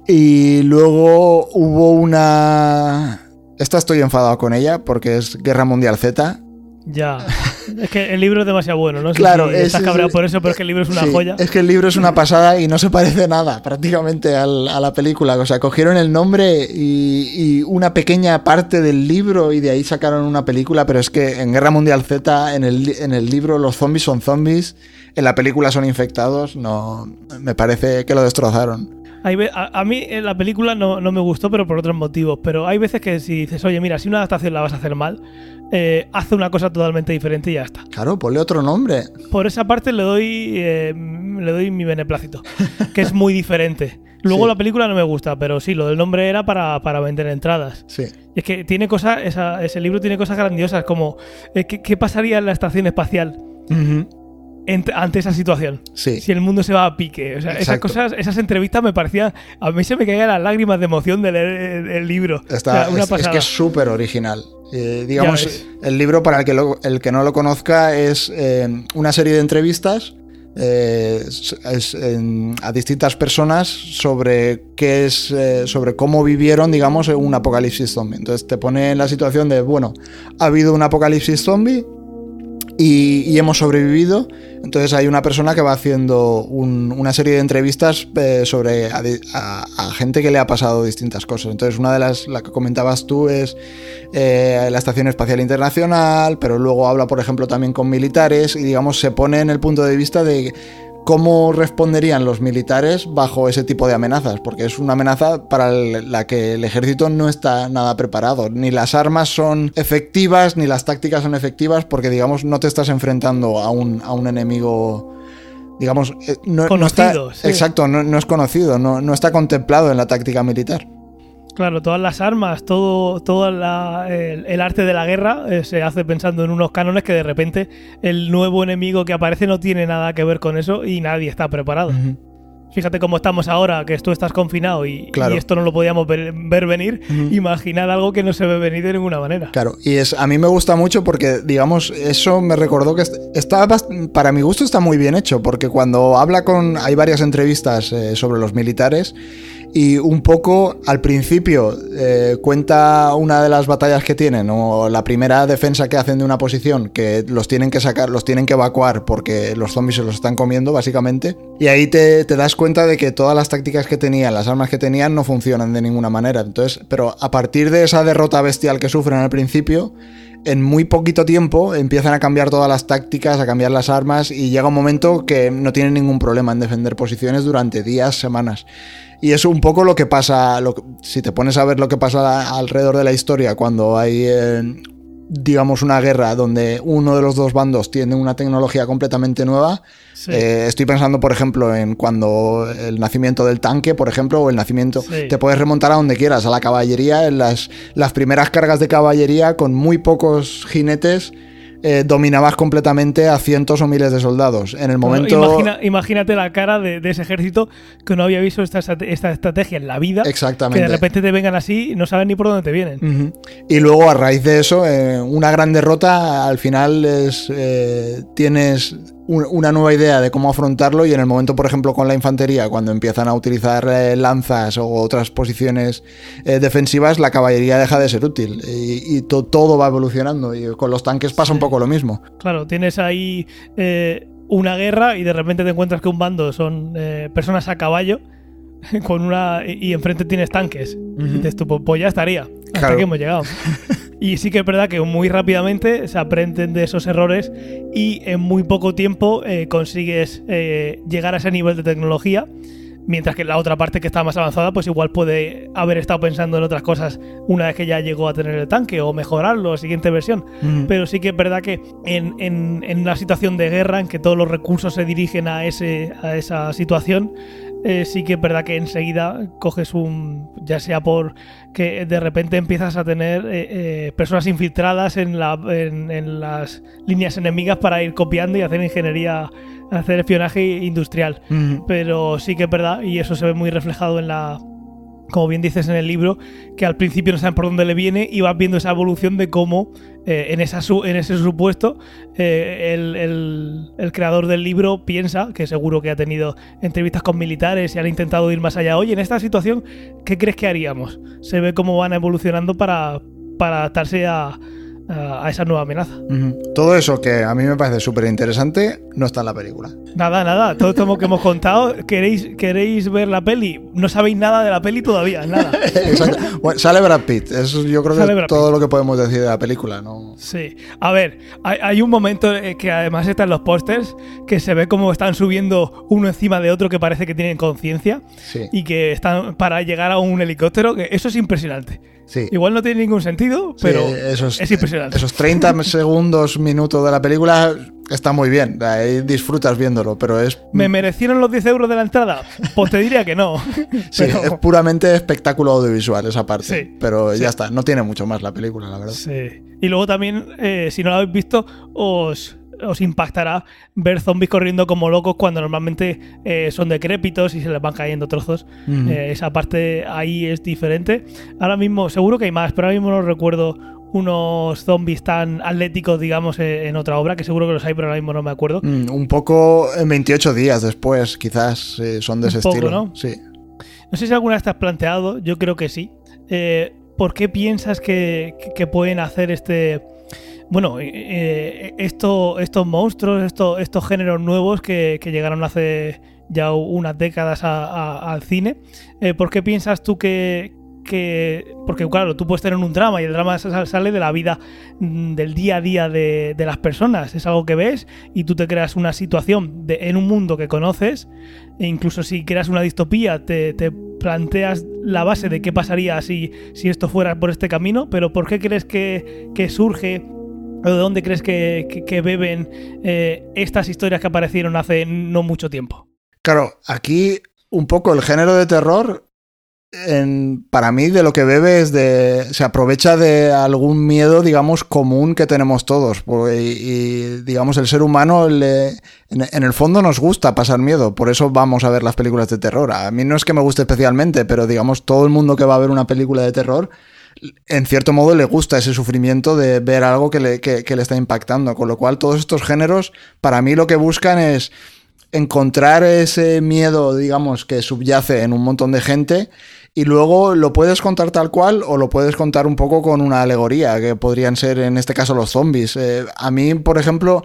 Y luego hubo una... Esta estoy enfadado con ella porque es Guerra Mundial Z. Ya. Es que el libro es demasiado bueno, ¿no? Claro, si es- estás es- cabreado por eso, pero es que el libro es una Sí, joya. Es que el libro es una pasada y no se parece nada prácticamente al- a la película. O sea, cogieron el nombre y, y una pequeña parte del libro y de ahí sacaron una película, pero es que en Guerra Mundial Z, en el, en el libro los zombies son zombies, en la película son infectados, no me parece que lo destrozaron. A, a mí en la película no, no me gustó, pero por otros motivos. Pero hay veces que si dices, oye, mira, si una adaptación la vas a hacer mal, eh, haz una cosa totalmente diferente y ya está. Claro, ponle otro nombre. Por esa parte le doy, eh, le doy mi beneplácito, que es muy diferente. Luego Sí. la película no me gusta, pero sí, lo del nombre era para, para vender entradas. Sí. Y es que tiene cosas, esa- ese libro tiene cosas grandiosas, como eh, ¿qué, qué pasaría en la estación espacial ante esa situación? Sí. Si el mundo se va a pique. O sea, esas cosas, esas entrevistas me parecían. A mí se me caían las lágrimas de emoción de leer el, el libro. Está, O sea, una es, que es súper original. Eh, digamos, el libro, para el que, lo- el que no lo conozca, es eh, una serie de entrevistas eh, es- es, en- a distintas personas sobre qué es, eh, sobre cómo vivieron, digamos, un apocalipsis zombie. Entonces te pone en la situación de, bueno, ha habido un apocalipsis zombie y, hemos sobrevivido. Entonces hay una persona que va haciendo un- una serie de entrevistas eh, sobre a- a gente que le ha pasado distintas cosas. Entonces una de las la que comentabas tú es eh, la Estación Espacial Internacional, pero luego habla, por ejemplo, también con militares y digamos se pone en el punto de vista de cómo responderían los militares bajo ese tipo de amenazas, porque es una amenaza para la que el ejército no está nada preparado. Ni las armas son efectivas, ni las tácticas son efectivas, porque digamos no te estás enfrentando a un, a un enemigo, digamos, eh, no, no está- Conocido, sí. exacto, no, no es conocido, no, no está contemplado en la táctica militar. Claro, todas las armas, todo, todo la- el, el arte de la guerra eh, se hace pensando en unos cánones que de repente el nuevo enemigo que aparece no tiene nada que ver con eso y nadie está preparado. Fíjate cómo estamos ahora, que tú estás confinado y, Claro. y esto no lo podíamos ver, ver venir. Ujú. Imaginad algo que no se ve venir de ninguna manera. Claro, y es a mí me gusta mucho porque, digamos, eso me recordó que est- está para mi gusto está muy bien hecho, porque cuando habla con hay varias entrevistas eh, sobre los militares y un poco al principio eh, cuenta una de las batallas que tienen o la primera defensa que hacen de una posición que los tienen que sacar, los tienen que evacuar porque los zombies se los están comiendo básicamente y ahí te, te das cuenta de que todas las tácticas que tenían, las armas que tenían no funcionan de ninguna manera. Entonces, pero a partir de esa derrota bestial que sufren al principio, en muy poquito tiempo empiezan a cambiar todas las tácticas, a cambiar las armas y llega un momento que no tienen ningún problema en defender posiciones durante días, semanas. Y es un poco lo que pasa, si te pones a ver lo que pasa alrededor de la historia cuando hay, eh, digamos, una guerra donde uno de los dos bandos tiene una tecnología completamente nueva. Sí. eh, estoy pensando, por ejemplo, en cuando el nacimiento del tanque, por ejemplo, o el nacimiento, Sí. te puedes remontar a donde quieras, a la caballería, en las, las primeras cargas de caballería con muy pocos jinetes. Eh, dominabas completamente a cientos o miles de soldados. En el Bueno, momento. imagina- imagínate la cara de, de ese ejército que no había visto esta, estrate- esta estrategia en la vida. Exactamente. Que de repente te vengan así y no saben ni por dónde te vienen. Y luego a raíz de eso, eh, una gran derrota, al final es, eh, tienes un- una nueva idea de cómo afrontarlo y en el momento, por ejemplo, con la infantería, cuando empiezan a utilizar eh, lanzas o otras posiciones eh, defensivas, la caballería deja de ser útil y, y to- todo va evolucionando y con los tanques pasa un poco lo mismo. Claro, tienes ahí eh, una guerra y de repente te encuentras que un bando son personas a caballo con una y, enfrente tienes tanques. Y dices tú, pues, pues ya estaría. Hasta Claro. que hemos llegado. y sí que es verdad que muy rápidamente se aprenden de esos errores y en muy poco tiempo eh, consigues eh, llegar a ese nivel de tecnología. Mientras que la otra parte que está más avanzada, pues igual puede haber estado pensando en otras cosas una vez que ya llegó a tener el tanque o mejorarlo, siguiente versión. Pero sí que es verdad que en, en- en una situación de guerra en que todos los recursos se dirigen a, ese, a esa situación, eh, sí que es verdad que enseguida coges un. ya sea por que de repente empiezas a tener eh, eh, personas infiltradas en, la, en, en las líneas enemigas para ir copiando y hacer ingeniería, hacer espionaje industrial. Pero sí que es verdad, y eso se ve muy reflejado en la. Como bien dices en el libro, que al principio no saben por dónde le viene y vas viendo esa evolución de cómo eh, en, ese supuesto eh, el, el- el creador del libro piensa, que seguro que ha tenido entrevistas con militares y han intentado ir más allá. Oye, en esta situación, ¿qué crees que haríamos? Se ve cómo van evolucionando para, para adaptarse a, a, esa nueva amenaza. Todo eso que a mí me parece súper interesante no está en la película. Nada, nada. Todo esto que hemos contado, ¿queréis, ¿queréis ver la peli? No sabéis nada de la peli todavía, nada. Exacto. sale Brad Pitt. Eso yo creo que es todo lo que podemos decir de la película, ¿no? Sí. A ver, hay, un momento eh, que además está en los pósters que se ve como están subiendo uno encima de otro que parece que tienen conciencia y que están para llegar a un helicóptero. Que eso es impresionante. Igual no tiene ningún sentido, pero es impresionante. Esos 30 segundos, minutos de la película está muy bien. Ahí disfrutas viéndolo, pero es. ¿Me merecieron los 10 euros de la entrada? Pues te diría que no. sí, es puramente espectáculo audiovisual esa parte. pero ya está, no tiene mucho más la película, la verdad. Sí. Y luego también, eh, si no lo habéis visto, os os impactará ver zombies corriendo como locos cuando normalmente eh, son decrépitos y se les van cayendo trozos. Eh, esa parte ahí es diferente. Ahora mismo, seguro que hay más, pero ahora mismo no recuerdo unos zombies tan atléticos, digamos, eh, en otra obra, que seguro que los hay, pero ahora mismo no me acuerdo. Mm, un poco en 28 días después, quizás son de ese estilo. ¿no? Sí. No sé si alguna vez te has planteado, yo creo que sí. ¿Por qué piensas que pueden hacer este bueno, eh, eh, estos monstruos, estos géneros nuevos que, llegaron hace ya unas décadas al cine, eh, ¿por qué piensas tú que, porque claro, tú puedes tener un drama y el drama sale de la vida mm, del día a día de, las personas, es algo que ves y tú te creas una situación en un mundo que conoces, e incluso si creas una distopía te, planteas la base de qué pasaría si, si esto fuera por este camino, pero ¿por qué crees que, que surge ¿De dónde crees que, beben eh, estas historias que aparecieron hace no mucho tiempo? Claro, aquí un poco el género de terror, para mí de lo que bebe es de... se aprovecha de algún miedo, digamos, común que tenemos todos. Y, digamos, el ser humano en, en, el fondo nos gusta pasar miedo, por eso vamos a ver las películas de terror. A mí no es que me guste especialmente, pero digamos, todo el mundo que va a ver una película de terror en cierto modo le gusta ese sufrimiento de ver algo que le, le está impactando. Con lo cual, todos estos géneros, para mí lo que buscan es encontrar ese miedo, digamos, que subyace en un montón de gente y luego lo puedes contar tal cual o lo puedes contar un poco con una alegoría, que podrían ser en este caso los zombies. Eh, a mí, por ejemplo,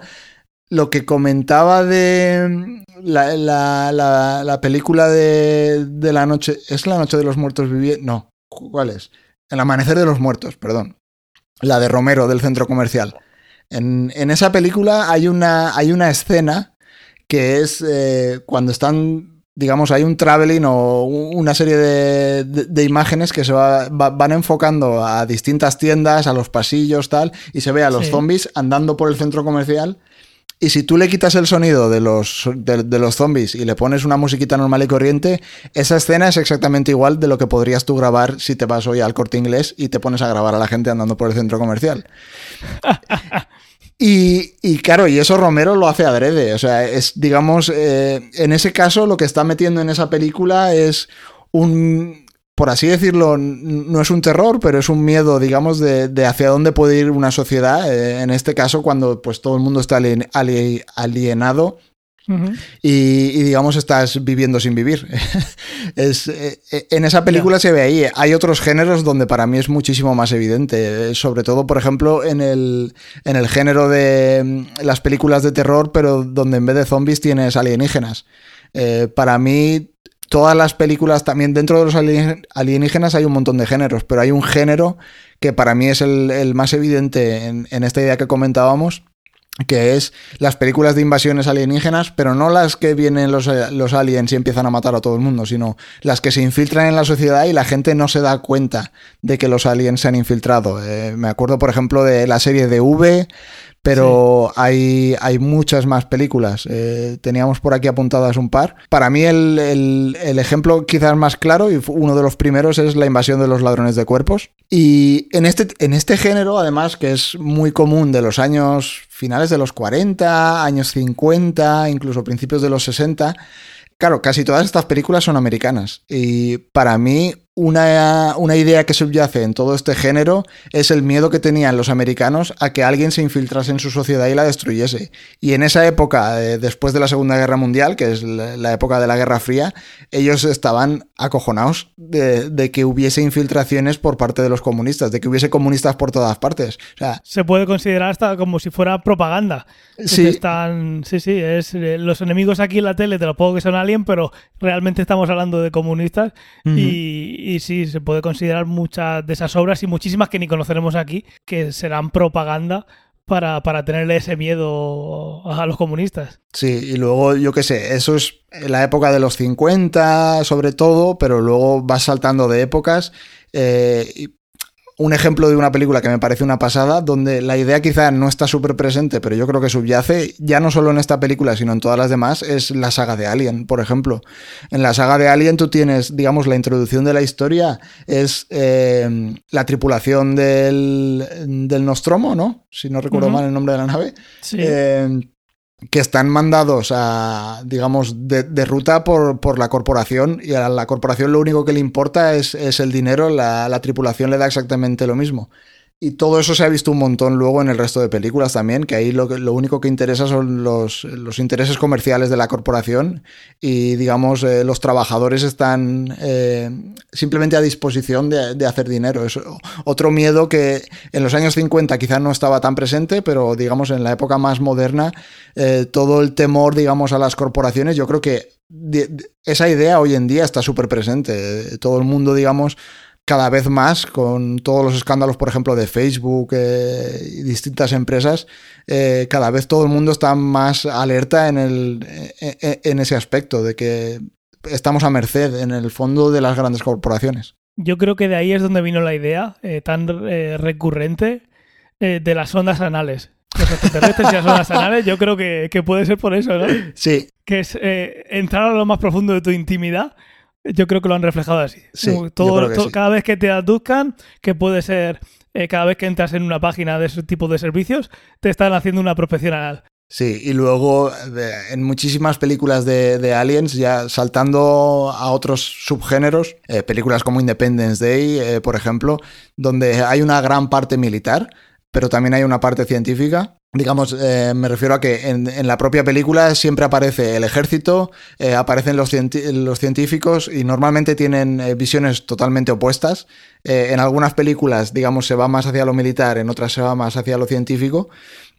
lo que comentaba de la, la, película de, de, la noche, ¿es la noche de los muertos vivientes? No, ¿cuál es? El Amanecer de los Muertos, perdón. La de Romero del centro comercial. En, esa película hay una, hay una escena que es eh, cuando están, digamos, hay un traveling o una serie de, imágenes que se van enfocando a distintas tiendas, a los pasillos, tal, y se ve a los zombies andando por el centro comercial y si tú le quitas el sonido de los, de, los zombies y le pones una musiquita normal y corriente, esa escena es exactamente igual de lo que podrías tú grabar si te vas hoy al corte inglés y te pones a grabar a la gente andando por el centro comercial. Y, y, claro, y eso Romero lo hace adrede. O sea, es, digamos, eh, en ese caso lo que está metiendo en esa película es un, por así decirlo, no es un terror, pero es un miedo, digamos, de, hacia dónde puede ir una sociedad. Eh, en este caso, cuando pues todo el mundo está alienado y, digamos, estás viviendo sin vivir. es, eh, eh, en esa película se ve ahí. Hay otros géneros donde para mí es muchísimo más evidente. Sobre todo, por ejemplo, en el, en el género de mm, las películas de terror, pero donde en vez de zombies tienes alienígenas. para mí todas las películas, también dentro de los alienígenas hay un montón de géneros, pero hay un género que para mí es el, más evidente en, esta idea que comentábamos, que es las películas de invasiones alienígenas, pero no las que vienen los, aliens y empiezan a matar a todo el mundo, sino las que se infiltran en la sociedad y la gente no se da cuenta de que los aliens se han infiltrado. Eh, me acuerdo, por ejemplo, de la serie de V, pero hay, hay muchas más películas. Eh, teníamos por aquí apuntadas un par. Para mí el, el, ejemplo quizás más claro y uno de los primeros es la invasión de los ladrones de cuerpos. Y en este, en este género, además, que es muy común de los años finales de los 40, años 50, incluso principios de los 60, Claro, casi todas estas películas son americanas y para mí una, una, idea que subyace en todo este género es el miedo que tenían los americanos a que alguien se infiltrase en su sociedad y la destruyese. Y en esa época, eh, después de la Segunda Guerra Mundial, que es la, época de la Guerra Fría, ellos estaban acojonados de, que hubiese infiltraciones por parte de los comunistas, de que hubiese comunistas por todas partes. O sea, se puede considerar hasta como si fuera propaganda. Sí, están, sí, sí, es eh, los enemigos aquí en la tele, te lo puedo que son alguien, pero realmente estamos hablando de comunistas y y sí, se puede considerar muchas de esas obras y muchísimas que ni conoceremos aquí, que serán propaganda para, para tenerle ese miedo a los comunistas. Sí, y luego yo qué sé, eso es la época de los 50 sobre todo, pero luego vas saltando de épocas. Eh, un ejemplo de una película que me parece una pasada, donde la idea quizá no está súper presente, pero yo creo que subyace, ya no solo en esta película, sino en todas las demás, es la saga de Alien, por ejemplo. En la saga de Alien tú tienes, digamos, la introducción de la historia es eh, la tripulación del, del Nostromo, ¿no? Si no recuerdo mal el nombre de la nave. Sí. Eh, que están mandados a, digamos, de, ruta por, la corporación y a la corporación lo único que le importa es, el dinero, la, la, tripulación le da exactamente lo mismo. Y todo eso se ha visto un montón luego en el resto de películas también, que ahí lo, lo único que interesa son los, los, intereses comerciales de la corporación y, digamos, eh, los trabajadores están eh, simplemente a disposición de, de, hacer dinero. Es otro miedo que en los años 50 quizás no estaba tan presente, pero, digamos, en la época más moderna, eh, todo el temor, digamos, a las corporaciones, yo creo que esa idea hoy en día está súper presente. Todo el mundo, digamos, cada vez más con todos los escándalos, por ejemplo, de Facebook eh, y distintas empresas, eh, cada vez todo el mundo está más alerta en, el, eh, en ese aspecto, de que estamos a merced, en el fondo, de las grandes corporaciones. Yo creo que de ahí es donde vino la idea tan recurrente de las ondas anales. Los extraterrestres y las ondas anales, yo creo que, que, puede ser por eso, ¿no? Sí. Que es entrar a lo más profundo de tu intimidad yo creo que lo han reflejado así. Sí, todo, Cada vez que te aduzcan, que puede ser eh, cada vez que entras en una página de ese tipo de servicios, te están haciendo una prospección anal. Sí, y luego en muchísimas películas de, Aliens, ya saltando a otros subgéneros, eh, películas como Independence Day, eh, por ejemplo, donde hay una gran parte militar, pero también hay una parte científica. Digamos, eh, me refiero a que en, la propia película siempre aparece el ejército, eh, aparecen los, científicos y normalmente tienen eh, visiones totalmente opuestas. en algunas películas, digamos, se va más hacia lo militar, en otras se va más hacia lo científico.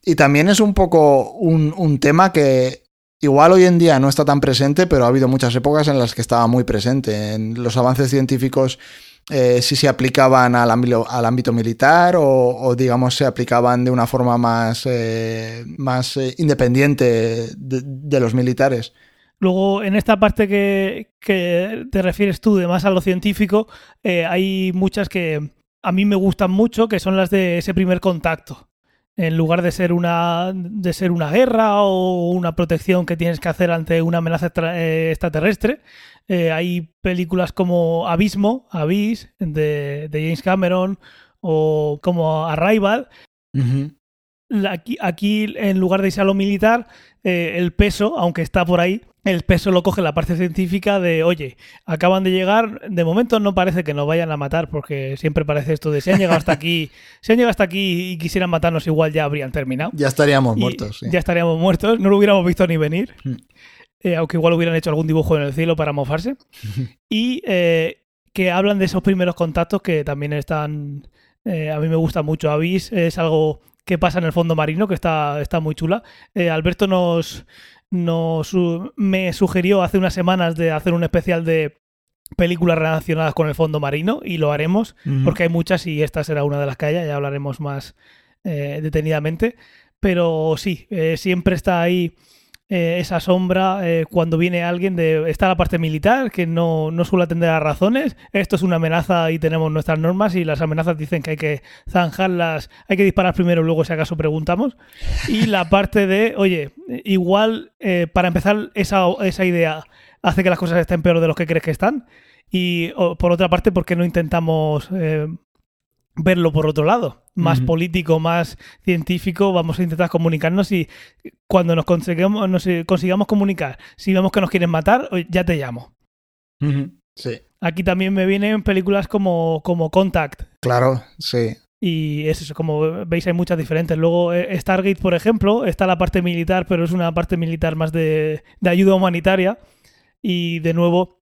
Y también es un poco un tema que Igual hoy en día no está tan presente, pero ha habido muchas épocas en las que estaba muy presente. En los avances científicos eh, si se aplicaban al, ámbito, al ámbito militar o, digamos, se aplicaban de una forma más, eh, más eh, independiente de, los militares. Luego, en esta parte que, te refieres tú, de más a lo científico, hay muchas que a mí me gustan mucho, que son las de ese primer contacto. En lugar de ser una, de ser una guerra o una protección que tienes que hacer ante una amenaza extraterrestre, eh, hay películas como Abismo, Abyss, de, James Cameron, o como Arrival. aquí, aquí, en lugar de irse a lo militar, eh, el peso, aunque está por ahí, el peso lo coge la parte científica de, oye, acaban de llegar, de momento no parece que nos vayan a matar, porque siempre parece esto de, si han llegado hasta aquí, si han llegado hasta aquí y quisieran matarnos, igual ya habrían terminado. Ya estaríamos muertos. Ya estaríamos muertos, no lo hubiéramos visto ni venir. Mm. Eh, aunque igual hubieran hecho algún dibujo en el cielo para mofarse. y eh, que hablan de esos primeros contactos que también están. Eh, a mí me gusta mucho. Avis es algo que pasa en el fondo marino, que está, está muy chula. Alberto nos, nos me sugirió hace unas semanas de hacer un especial de películas relacionadas con el fondo marino y lo haremos porque hay muchas y esta será una de las que haya, ya hablaremos más detenidamente. Pero sí, siempre está ahí eh, esa sombra eh, cuando viene alguien de... Está la parte militar, que no, no suele atender a razones. Esto es una amenaza y tenemos nuestras normas y las amenazas dicen que hay que zanjarlas, hay que disparar primero, luego si acaso preguntamos. Y la parte de, oye, igual eh, para empezar esa, esa idea hace que las cosas estén peor de lo que crees que están. Y por otra parte, ¿por qué no intentamos verlo por otro lado, más político, más científico, vamos a intentar comunicarnos y cuando nos consigamos, nos consigamos comunicar, si vemos que nos quieren matar, ya te llamo. Sí. Aquí también me vienen películas como, como Contact. Claro, sí. Y es eso, como veis, hay muchas diferentes. Luego, eh, Stargate, por ejemplo, está la parte militar, pero es una parte militar más de, de ayuda humanitaria. Y de nuevo,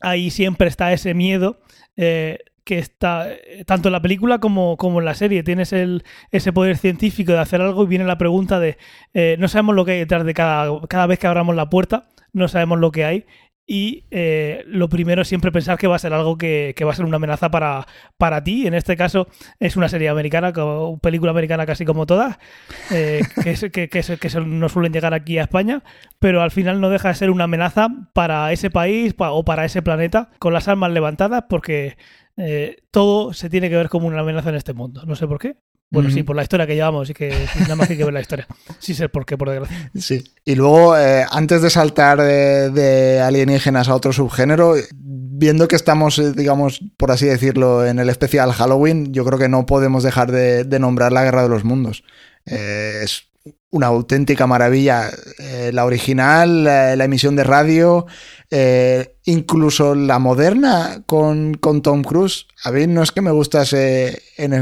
ahí siempre está ese miedo eh, que está eh, tanto en la película como, como en la serie. Tienes el, ese poder científico de hacer algo y viene la pregunta de eh, no sabemos lo que hay detrás de cada, cada vez que abramos la puerta, no sabemos lo que hay. Y eh, lo primero es siempre pensar que va a ser algo que, que va a ser una amenaza para, para ti. En este caso es una serie americana, como- película americana casi como todas, eh, que, es- que, que, es- que son- no suelen llegar aquí a España, pero al final no deja de ser una amenaza para ese país pa- o para ese planeta con las armas levantadas porque eh, todo se tiene que ver como una amenaza en este mundo. No sé por qué. Bueno, sí, por la historia que llevamos y que nada más que hay que ver la historia. Sí sé por qué, por desgracia. Sí. Y luego, eh, antes de saltar de, de alienígenas a otro subgénero, viendo que estamos, eh, digamos, por así decirlo, en el especial Halloween, yo creo que no podemos dejar de, de nombrar la Guerra de los Mundos. Eh, es una auténtica maravilla. Eh, la original, la, la emisión de radio, eh, incluso la moderna con, con Tom Cruise. A mí no es que me gustase en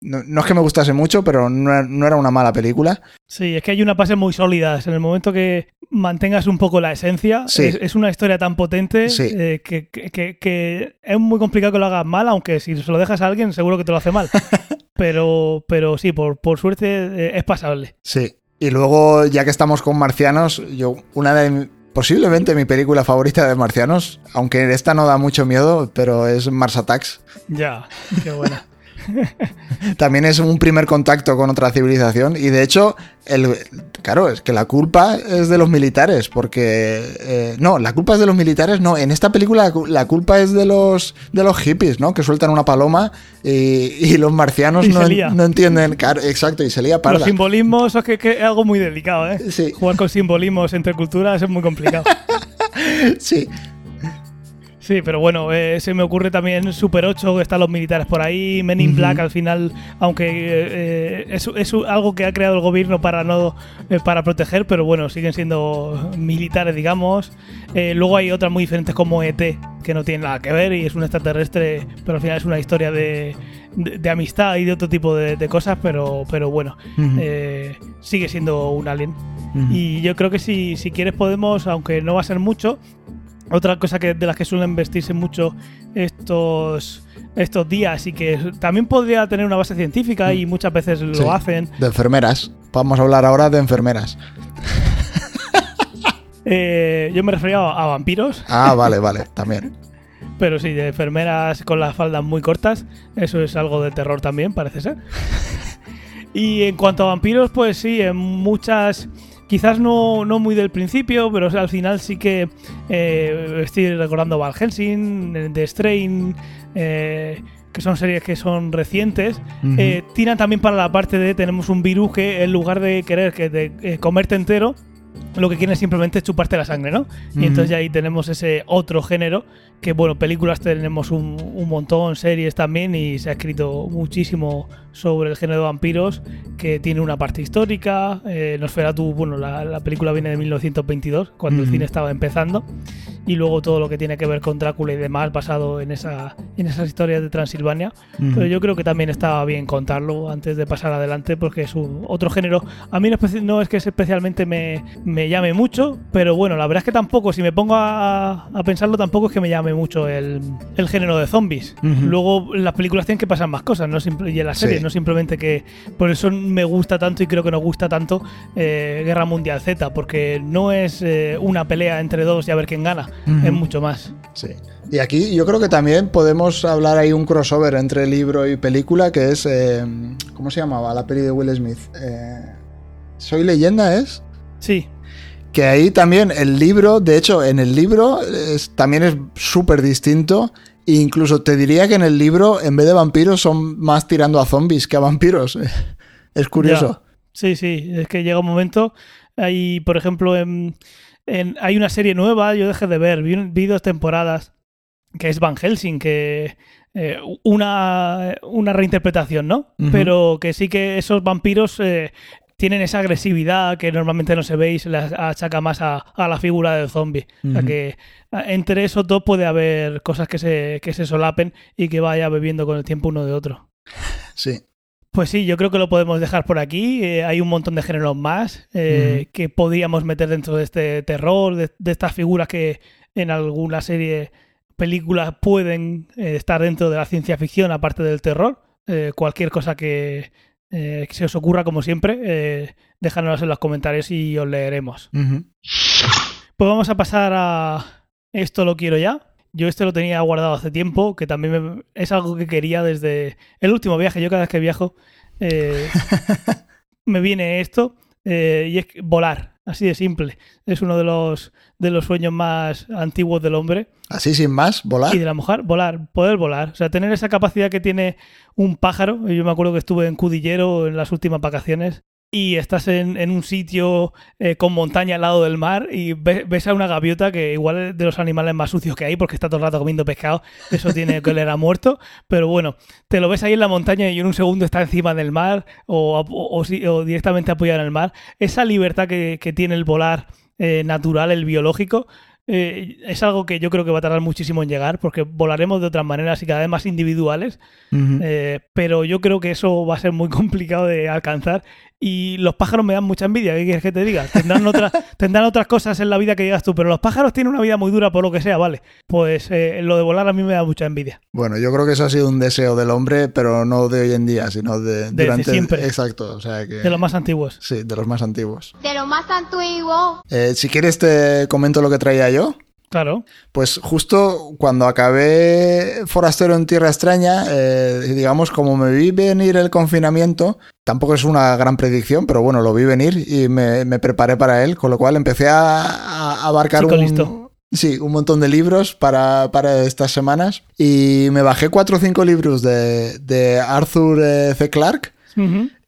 no, no es que me gustase mucho, pero no, era- no era una mala película. Sí, es que hay unas bases muy sólidas. En el momento que mantengas un poco la esencia, Sí. es, es una historia tan potente Sí. eh, que, que- es muy complicado que lo hagas mal, aunque si se lo dejas a alguien seguro que te lo hace mal. pero, pero sí, por, por suerte eh, es pasable. Sí. Y luego, ya que estamos con marcianos, yo, una de posiblemente mi película favorita de marcianos, aunque esta no da mucho miedo, pero es Mars Attacks. Ya, qué buena. También es un primer contacto con otra civilización y de hecho, el, claro, es que la culpa es de los militares, porque... eh, no, la culpa es de los militares, no, en esta película la cu- la culpa es de los, de los hippies, ¿no? Que sueltan una paloma y, y los marcianos Y no, en- entienden, claro, exacto, y se lía Los simbolismos es que, que es algo muy delicado, ¿eh? Sí. Jugar con simbolismos entre culturas es muy complicado. Sí, Sí, pero bueno, eh, se me ocurre también Super 8, que están los militares por ahí, Men in. Black al final, aunque eh, es, es algo que ha creado el gobierno para no eh, para proteger, pero bueno, siguen siendo militares, digamos. Eh, luego hay otras muy diferentes como ET, que no tienen nada que ver y es un extraterrestre, pero al final es una historia de, de- de amistad y de otro tipo de, de cosas, pero, pero bueno, eh, sigue siendo un alien. Y yo creo que si, si quieres podemos, aunque no va a ser mucho, otra cosa que de las que suelen vestirse mucho estos estos días y que también podría tener una base científica y muchas veces lo Sí. hacen. De enfermeras. Vamos a hablar ahora de enfermeras. Eh, yo me refería a, a vampiros, Ah, vale, vale, también. pero sí, de enfermeras con las faldas muy cortas. Eso es algo de terror también, parece ser. y en cuanto a vampiros, pues sí, en muchas... Quizás no, no muy del principio, pero al final sí que eh, estoy recordando Val Helsing, The Strain, eh, que son series que son recientes. Ujú. Eh, tiran también para la parte de tenemos un virus que en lugar de querer que de, eh, comerte entero, lo que quieren es simplemente chuparte la sangre, ¿no? Y entonces ya ahí tenemos ese otro género, que bueno, películas tenemos un, un montón, series también, y se ha escrito muchísimo sobre el género de vampiros, que tiene una parte histórica. Eh, Nosferatu, bueno, la, la película viene de 1922, cuando el cine estaba empezando, y luego todo lo que tiene que ver con Drácula y demás, basado en, esa, en esas historias de Transilvania. Pero yo creo que también estaba bien contarlo antes de pasar adelante porque es un otro género. A mí no, es que especialmente me, me llame mucho, pero bueno, la verdad es que tampoco, si me pongo a, a pensarlo, tampoco es que me llame mucho el, el género de zombies. Luego las películas tienen que pasar más cosas, no simple, y en las Sí. series, no simplemente que... Por eso me gusta tanto y creo que nos gusta tanto eh, Guerra Mundial Z, porque no es eh, una pelea entre dos y a ver quién gana, Es mucho más. Sí. Y aquí yo creo que también podemos hablar ahí un crossover entre libro y película, que es. eh, ¿Cómo se llamaba la peli de Will Smith? Eh, Soy leyenda, ¿es? Sí, Que ahí también el libro, de hecho, en el libro es- también es súper distinto. E incluso te diría que en el libro, en vez de vampiros, son más tirando a zombies que a vampiros. Es curioso. Ya. Sí, sí, es que llega un momento. Hay, por ejemplo, en, en- hay una serie nueva, yo dejé de ver, vi, vi dos temporadas, que es Van Helsing, que eh, una, una reinterpretación, ¿no? Pero que sí que esos vampiros eh, tienen esa agresividad que normalmente no se ve y se les achaca más a, a la figura del zombie. O sea que entre esos dos puede haber cosas que se, que se solapen y que vaya bebiendo con el tiempo uno de otro. Sí. Pues sí, yo creo que lo podemos dejar por aquí. Eh, hay un montón de géneros más eh, que podíamos meter dentro de este terror, de, de estas figuras que en alguna serie, películas pueden eh, estar dentro de la ciencia ficción, aparte del terror. Eh, cualquier cosa que, que se os ocurra, como siempre, dejadnos en los comentarios y os leeremos. Pues vamos a pasar a esto lo quiero ya. Yo este lo tenía guardado hace tiempo, que también me- es algo que quería desde el último viaje. Yo cada vez que viajo eh, me viene esto eh, y es volar, así de simple. Es uno de los, de los sueños más antiguos del hombre Así sin más, volar. y de la mujer, volar, poder volar. O sea, tener esa capacidad que tiene un pájaro. Yo me acuerdo que estuve en Cudillero en las últimas vacaciones y estás en, en un sitio eh, con montaña al lado del mar y ve- ves a una gaviota que igual es de los animales más sucios que hay porque está todo el rato comiendo pescado. Eso tiene que oler a muerto. Pero bueno, te lo ves ahí en la montaña y en un segundo está encima del mar o, o- o si- o directamente apoyado en el mar. Esa libertad que, que tiene el volar eh, natural, el biológico, eh, es algo que yo creo que va a tardar muchísimo en llegar porque volaremos de otras maneras y cada vez más individuales, eh, pero yo creo que eso va a ser muy complicado de alcanzar y los pájaros me dan mucha envidia, ¿qué quieres que te diga? Tendrán, otra- tendrán otras cosas en la vida que digas tú, pero los pájaros tienen una vida muy dura por lo que sea, ¿vale? Pues eh, lo de volar a mí me da mucha envidia. Bueno, yo creo que eso ha sido un deseo del hombre, pero no de hoy en día, sino de durante siempre. Exacto, o sea que De los más antiguos. sí, de los más antiguos. De lo más antiguo. Eh, si quieres te comento lo que traía yo. Claro. Pues justo cuando acabé Forastero en Tierra Extraña, eh, digamos, como me vi venir el confinamiento, tampoco es una gran predicción, pero bueno, lo vi venir y me, me preparé para él, con lo cual empecé a, a abarcar Chico un, listo. Sí, un montón de libros para, para estas semanas y me bajé cuatro o cinco libros de, de Arthur eh, C. Clarke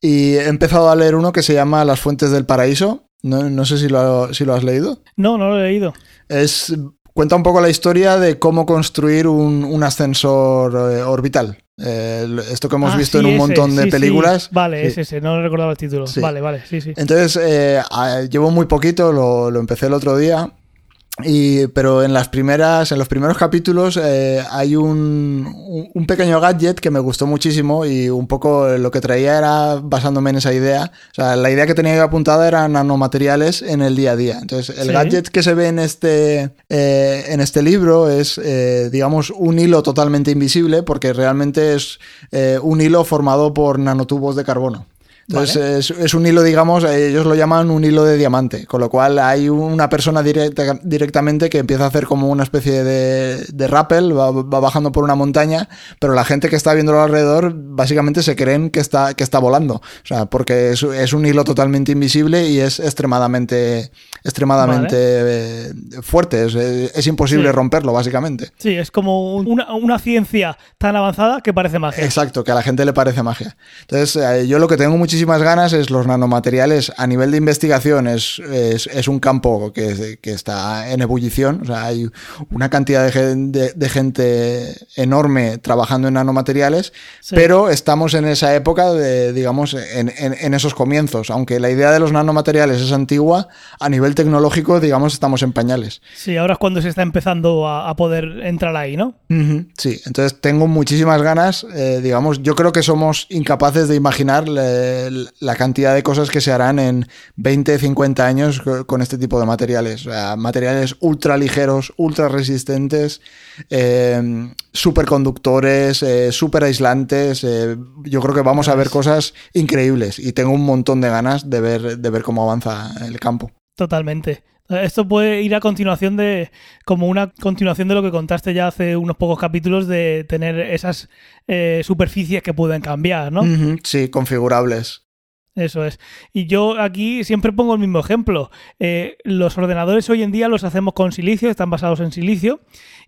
y he empezado a leer uno que se llama Las Fuentes del Paraíso. No, no sé si lo, si lo has leído. No, no lo he leído. Es, cuenta un poco la historia de cómo construir un, un ascensor eh, orbital. Eh, esto que hemos Ah, visto sí, en un ese, montón de sí, sí. películas. Vale, Sí. es ese, no recordaba el título. Vale, vale, sí, sí. Entonces, eh, llevo muy poquito, lo, lo empecé el otro día. Y, pero en las primeras, en los primeros capítulos eh, hay un, pequeño gadget que me gustó muchísimo y un poco lo que traía era basándome en esa idea. O sea, la idea que tenía yo apuntada era nanomateriales en el día a día. Entonces, el Sí. gadget que se ve en este, eh, en este libro es, eh, digamos, un hilo totalmente invisible porque realmente es un hilo formado por nanotubos de carbono. Entonces es, es un hilo, digamos, ellos lo llaman un hilo de diamante, con lo cual hay una persona directa- directamente que empieza a hacer como una especie de, de rappel, va, va bajando por una montaña, pero la gente que está viéndolo alrededor básicamente se creen que está, que está volando, o sea, porque es, es un hilo totalmente invisible y es extremadamente, extremadamente eh, fuerte, es, es imposible Sí. romperlo, básicamente. Sí, es como un- una, una ciencia tan avanzada que parece magia. Exacto, que a la gente le parece magia. Entonces, eh, yo lo que tengo muchísimas ganas es los nanomateriales a nivel de investigación, es, es, es un campo que, que está en ebullición, o sea, hay una cantidad de, gen- de- de gente enorme trabajando en nanomateriales, Sí. pero estamos en esa época de, digamos, en, en- en esos comienzos, aunque la idea de los nanomateriales es antigua, a nivel tecnológico, digamos, estamos en pañales. Sí, ahora es cuando se está empezando a, a poder entrar ahí, ¿no? Ujú, Sí, entonces tengo muchísimas ganas, eh, digamos, yo creo que somos incapaces de imaginar eh, la cantidad de cosas que se harán en 20, 50 años co- con este tipo de materiales. O sea, materiales ultra ligeros, ultra resistentes, eh, superconductores, eh, super aislantes. eh, yo creo que vamos a ver cosas increíbles y tengo un montón de ganas de ver, de ver cómo avanza el campo. Totalmente. Esto puede ir a continuación de, como una continuación de lo que contaste ya hace unos pocos capítulos de tener esas eh, superficies que pueden cambiar, ¿no? Sí, configurables. Eso es. Y yo aquí siempre pongo el mismo ejemplo. Eh, los ordenadores hoy en día los hacemos con silicio, están basados en silicio,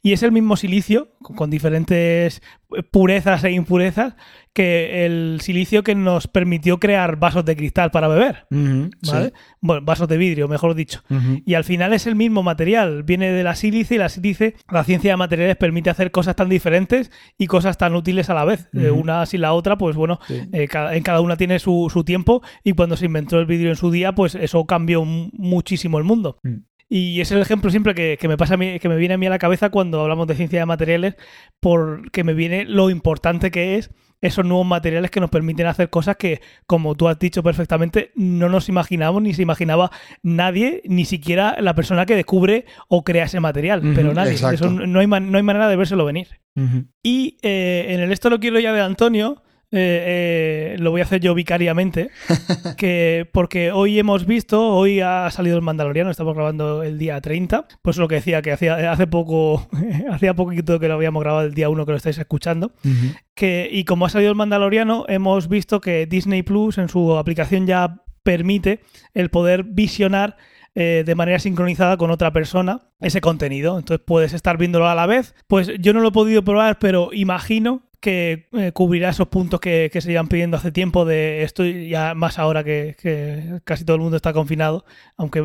y es el mismo silicio, con, con diferentes purezas e impurezas, que el silicio que nos permitió crear vasos de cristal para beber. ¿Vale? Bueno, vasos de vidrio, mejor dicho. Y al final es el mismo material, viene de la sílice y la sílice, la ciencia de materiales permite hacer cosas tan diferentes y cosas tan útiles a la vez. Eh, Ujú. una sin la otra, pues bueno, Sí. eh, cada- en cada una tiene su, su tiempo y cuando se inventó el vídeo en su día, pues eso cambió muchísimo el mundo. Mm. Y es el ejemplo siempre que, me pasa a mí, que me viene a mí a la cabeza cuando hablamos de ciencia de materiales, porque me viene lo importante que es esos nuevos materiales que nos permiten hacer cosas que, como tú has dicho perfectamente, no nos imaginamos ni se imaginaba nadie, ni siquiera la persona que descubre o crea ese material. pero nadie. Eso no hay, no hay manera de vérselo venir. Y eh, en el esto lo quiero ya de Antonio. Eh, eh, lo voy a hacer yo vicariamente, que porque hoy hemos visto, hoy ha salido el Mandaloriano, estamos grabando el día 30, pues lo que decía, que hacía, hace poco, hacía poquito que lo habíamos grabado el día 1 que lo estáis escuchando, que, y como ha salido el Mandaloriano, hemos visto que Disney Plus en su aplicación ya permite el poder visionar eh, de manera sincronizada con otra persona ese contenido. Entonces puedes estar viéndolo a la vez. Pues yo no lo he podido probar, pero imagino que eh, cubrirá esos puntos que, se iban pidiendo hace tiempo de esto ya más ahora que, casi todo el mundo está confinado, aunque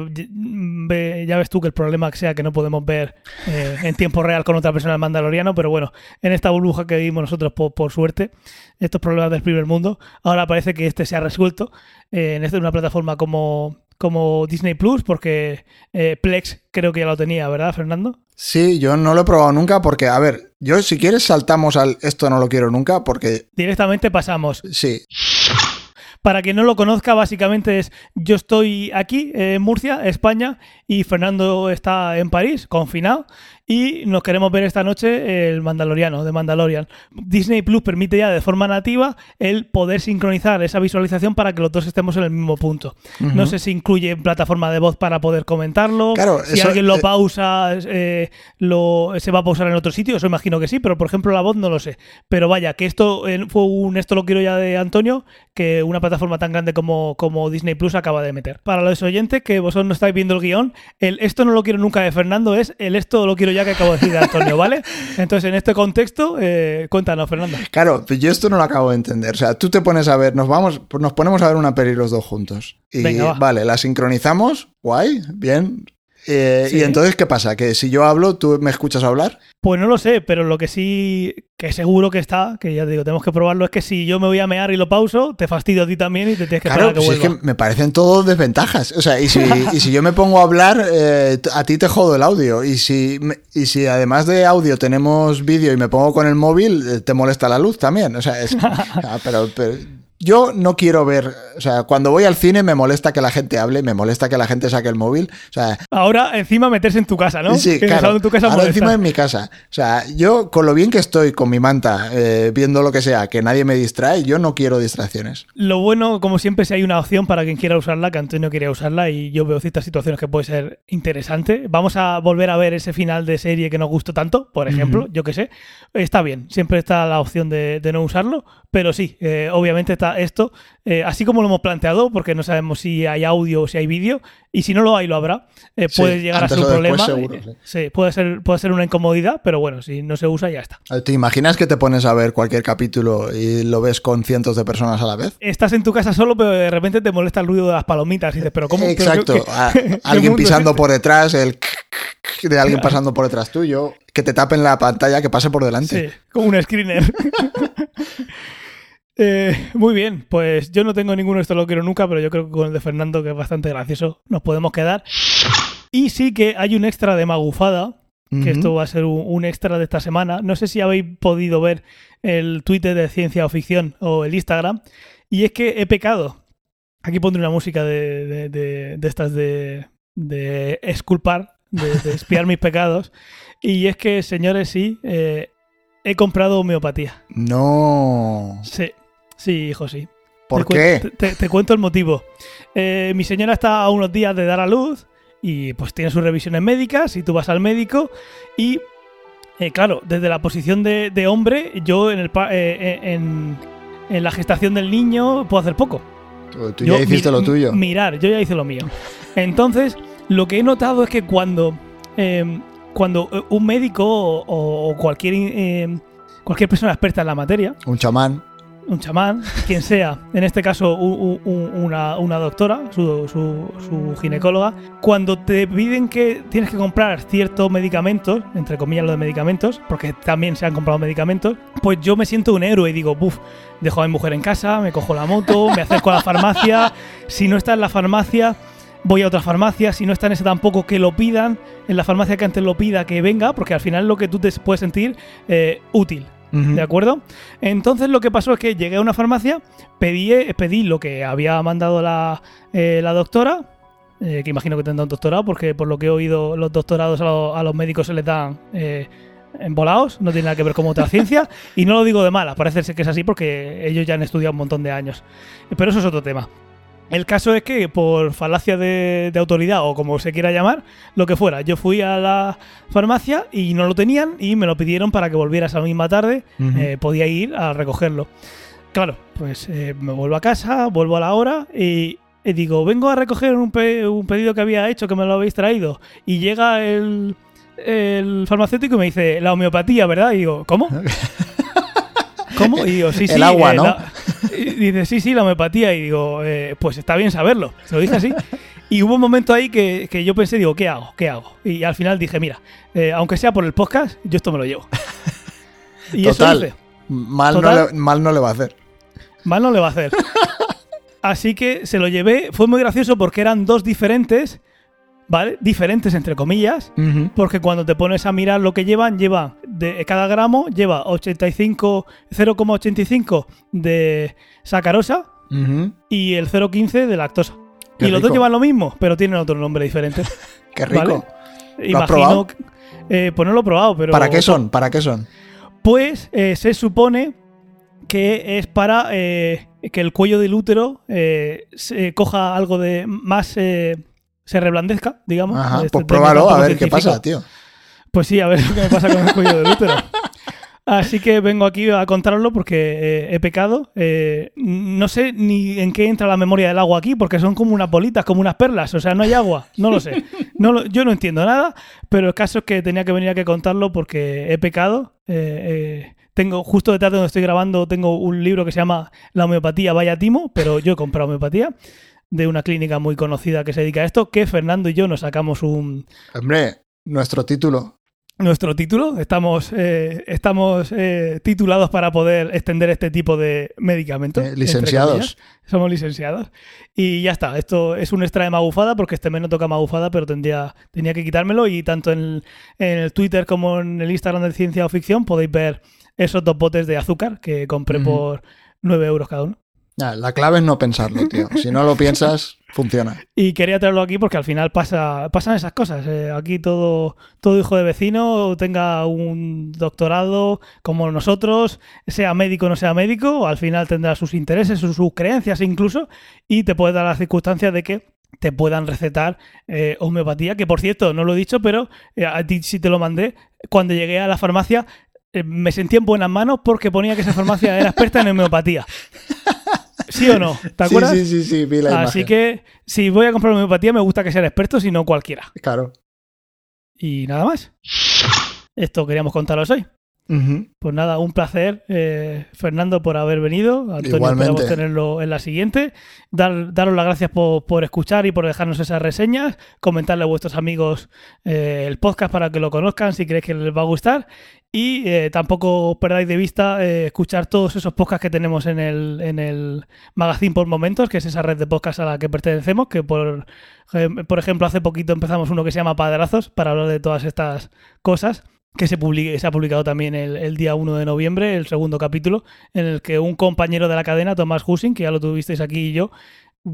ya ves tú que el problema sea que no podemos ver eh, en tiempo real con otra persona el mandaloriano, pero bueno, en esta burbuja que vivimos nosotros por, suerte, estos problemas del primer mundo, ahora parece que este se ha resuelto eh, en esta una plataforma como como Disney Plus, porque Plex creo que ya lo tenía, ¿verdad, Fernando? Sí, yo no lo he probado nunca porque, a ver, yo si quieres saltamos al esto no lo quiero nunca porque... Directamente pasamos. Sí. Para quien no lo conozca, básicamente es yo estoy aquí en Murcia, España, y Fernando está en París, confinado, y nos queremos ver esta noche el Mandaloriano, de Mandalorian. Disney Plus permite ya de forma nativa el poder sincronizar esa visualización para que los dos estemos en el mismo punto. No sé si incluye plataforma de voz para poder comentarlo. Claro, si alguien lo eh, pausa, eh, lo, se va a pausar en otro sitio, eso imagino que sí, pero por ejemplo la voz no lo sé. Pero vaya, que esto fue un esto lo quiero ya de Antonio, que una plataforma tan grande como, como Disney Plus acaba de meter. Para los oyentes que vosotros no estáis viendo el guion, el esto no lo quiero nunca de Fernando es el esto lo quiero ya que acabo de decir de Antonio, ¿vale? Entonces, en este contexto, eh, cuéntanos, Fernando. Claro, pues yo esto no lo acabo de entender. O sea, tú te pones a ver, nos vamos, nos ponemos a ver una peli los dos juntos. Y vale, la sincronizamos, guay, bien, eh, ¿Y entonces qué pasa? ¿Que si yo hablo, tú me escuchas hablar? Pues no lo sé, pero lo que sí, que seguro que está, que ya te digo, tenemos que probarlo, es que si yo me voy a mear y lo pauso, te fastidio a ti también y te tienes que claro, esperar que si es que me parecen todos desventajas. O sea, y si, y si yo me pongo a hablar, eh, a ti te jodo el audio. Y si, y si además de audio tenemos vídeo y me pongo con el móvil, eh, te molesta la luz también. O sea, es, ah, pero yo no quiero ver, o sea, cuando voy al cine me molesta que la gente hable, me molesta que la gente saque el móvil. O sea, ahora encima meterse en tu casa, ¿no? Sí, claro. ahora encima en mi casa. O sea, yo con lo bien que estoy con mi manta, eh, viendo lo que sea, que nadie me distrae, yo no quiero distracciones. Lo bueno, como siempre, si hay una opción para quien quiera usarla, que Antonio quería usarla y yo veo ciertas situaciones que puede ser interesante. Vamos a volver a ver ese final de serie que nos gustó tanto, por ejemplo, yo que sé. Está bien, siempre está la opción de, no usarlo, pero sí, eh, obviamente está esto, eh, así como lo hemos planteado, porque no sabemos si hay audio o si hay vídeo, y si no lo hay, lo habrá. Eh, puede llegar a ser un problema. sí. puede ser, puede ser una incomodidad, pero bueno, si no se usa, ya está. ¿Te imaginas que te pones a ver cualquier capítulo y lo ves con cientos de personas a la vez? Estás en tu casa solo, pero de repente te molesta el ruido de las palomitas y dices, pero ¿cómo? Exacto. alguien pisando por detrás, el de alguien pasando por detrás tuyo, que te tapen la pantalla, que pase por delante. Sí, como un screener. Eh, muy bien, pues yo no tengo ninguno, esto lo quiero nunca, pero yo creo que con el de Fernando, que es bastante gracioso, nos podemos quedar. Y sí que hay un extra de Magufada, que esto va a ser un, extra de esta semana. No sé si habéis podido ver el Twitter de Ciencia o Ficción o el Instagram. Y es que he pecado. Aquí pondré una música de, de, estas de, de esculpar, de, espiar mis pecados. Y es que, señores, sí, eh, he comprado homeopatía. No. Sí. Sí, hijo, sí. ¿Por qué? te, cuento el motivo. Eh, mi señora está a unos días de dar a luz y pues tiene sus revisiones médicas y tú vas al médico y eh, claro, desde la posición de, hombre, yo en, el, eh, en, la gestación del niño puedo hacer poco. Tú, ya hiciste lo tuyo. Mirar, yo ya hice lo mío. Entonces, lo que he notado es que cuando, em, cuando un médico o, o cualquier, cualquier persona experta en la materia... Un chamán un chamán, quien sea, en este caso una, una doctora, su, su- ginecóloga, cuando te piden que tienes que comprar ciertos medicamentos, entre comillas lo de medicamentos, porque también se han comprado medicamentos, pues yo me siento un héroe y digo, buf, dejo a mi mujer en casa, me cojo la moto, me acerco a la farmacia, si no está en la farmacia, voy a otra farmacia, si no está en esa tampoco, que lo pidan, en la farmacia que antes lo pida, que venga, porque al final lo que tú te puedes sentir eh, útil. ¿De acuerdo? Entonces lo que pasó es que llegué a una farmacia, pedí, pedí lo que había mandado la, eh, la doctora, eh, que imagino que tendrá un doctorado, porque por lo que he oído los doctorados a, lo- a los médicos se les dan eh, embolados, no tiene nada que ver con otra ciencia, y no lo digo de mala, parece ser que es así porque ellos ya han estudiado un montón de años. Pero eso es otro tema. El caso es que por falacia de, de autoridad o como se quiera llamar, lo que fuera, yo fui a la farmacia y no lo tenían y me lo pidieron para que volviera esa misma tarde, eh, podía ir a recogerlo. Claro, pues eh, me vuelvo a casa, vuelvo a la hora y, y digo, vengo a recoger un, pe- un pedido que había hecho, que me lo habéis traído. Y llega el, el farmacéutico y me dice, la homeopatía, ¿verdad? Y digo, ¿cómo? ¿Cómo? Y digo, sí, sí. El agua, eh, ¿no? la- y dice, sí, sí, la homeopatía. Y digo, eh, pues está bien saberlo. Se lo dije así. Y hubo un momento ahí que, que yo pensé, digo, ¿qué hago? ¿Qué hago? Y al final dije, mira, eh, aunque sea por el podcast, yo esto me lo llevo. Y eso Total. hice. Mal, no le, mal no le va a hacer. Mal no le va a hacer. Así que se lo llevé. Fue muy gracioso porque eran dos diferentes, ¿vale? Diferentes entre comillas. Porque cuando te pones a mirar lo que llevan, lleva de cada gramo lleva 85 0,85 de sacarosa y el 0,15 de lactosa. Qué y los dos llevan lo mismo, pero tienen otro nombre diferente. Qué rico. ¿Vale? ¿Lo has probado? que- eh, pues no lo he probado, pero ¿Para qué son? ¿Para qué son? Pues eh, se supone que es para eh, que el cuello del útero se coja algo de más. Se reblandezca, digamos. Ajá, Este pues pruébalo a ver qué pasa, tío. Pues sí, a ver qué me pasa con el cuello del útero. Así que vengo aquí a contaroslo porque eh, he pecado. Eh, no sé ni en qué entra la memoria del agua aquí, porque son como unas bolitas, como unas perlas. O sea, no hay agua. No lo sé. No lo- yo no entiendo nada, pero el caso es que tenía que venir aquí a contarlo porque he pecado. Eh, eh, tengo, justo detrás de donde estoy grabando, tengo un libro que se llama La homeopatía vaya timo, pero yo he comprado homeopatía de una clínica muy conocida que se dedica a esto, que Fernando y yo nos sacamos un, Hombre, nuestro título. nuestro título. Estamos, eh, estamos eh, titulados para poder extender este tipo de medicamentos. Eh, licenciados. Somos licenciados. Y ya está. Esto es un extra de magufada porque este mes no toca magufada, pero tendría, tenía que quitármelo. Y tanto en, en el Twitter como en el Instagram de Ciencia o Ficción podéis ver esos dos botes de azúcar que compré por 9 euros cada uno. Ah, la clave es no pensarlo, tío. Si no lo piensas, funciona. Y quería traerlo aquí porque al final pasa, pasan esas cosas. Eh, aquí todo, todo hijo de vecino tenga un doctorado como nosotros, sea médico o no sea médico, al final tendrá sus intereses, sus, sus creencias incluso, y te puede dar las circunstancias de que te puedan recetar eh, homeopatía, que por cierto, no lo he dicho, pero eh, a ti sí te lo mandé. Cuando llegué a la farmacia eh, me sentí en buenas manos porque ponía que esa farmacia era experta en homeopatía. ¿Sí o no? ¿Te acuerdas? Sí, sí, sí, sí, vi la Así imagen. que si voy a comprar homeopatía me gusta que sean expertos y no cualquiera. Claro. Y nada más. Esto queríamos contaros hoy. Pues nada, un placer, eh, Fernando, por haber venido. Antonio, Igualmente. esperamos tenerlo en la siguiente. Dar, daros las gracias por, por escuchar y por dejarnos esas reseñas. Comentarle a vuestros amigos eh, el podcast para que lo conozcan si creéis que les va a gustar. Y eh, tampoco perdáis de vista eh, escuchar todos esos podcasts que tenemos en el, en el Magazine por Momentos, que es esa red de podcasts a la que pertenecemos, que por, eh, por ejemplo hace poquito empezamos uno que se llama Padrazos para hablar de todas estas cosas que se, publique- se ha publicado también el, el día 1 de noviembre, el segundo capítulo, en el que un compañero de la cadena, Tomás Hussing, que ya lo tuvisteis aquí y yo,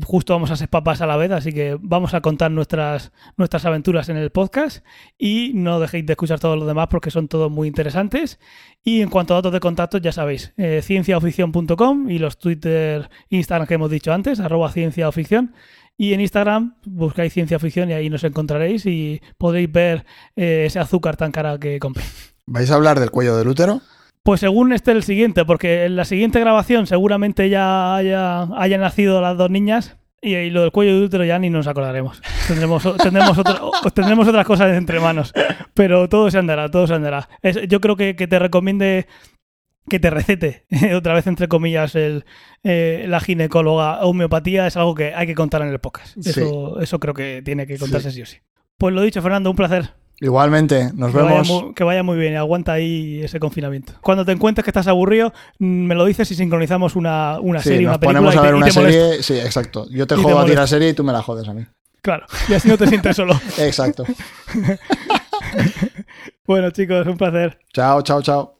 justo vamos a ser papás a la vez, así que vamos a contar nuestras, nuestras aventuras en el podcast y no dejéis de escuchar todos los demás porque son todos muy interesantes. Y en cuanto a datos de contacto, ya sabéis, eh, y los Twitter, Instagram que hemos dicho antes, arroba cienciaoficción. Y en Instagram buscáis ciencia ficción y ahí nos encontraréis y podréis ver eh, ese azúcar tan cara que compré. ¿Vais a hablar del cuello del útero? Pues según esté el siguiente, porque en la siguiente grabación seguramente ya haya, hayan nacido las dos niñas y, y lo del cuello de útero ya ni nos acordaremos. Tendremos, tendremos, otro- o- tendremos otras cosas entre manos, pero todo se andará, todo se andará. Es- yo creo que, que te recomiende que te recete, otra vez entre comillas, el, eh, la ginecóloga homeopatía es algo que hay que contar en el podcast. Sí. Eso, eso creo que tiene que contarse sí. o sí. Pues lo dicho, Fernando, un placer. Igualmente, nos Que vemos. vaya, muy, que vaya muy bien, aguanta ahí ese confinamiento. Cuando te encuentres que estás aburrido, mm, me lo dices y sincronizamos una, una Sí, serie, nos una película ponemos a ver y una te molesto. serie. Sí, exacto. Yo te Y te jodo a ti la serie y tú me la jodes a mí. Claro, y así no te sientes solo. Exacto. Bueno, chicos, un placer. chao, chao, chao.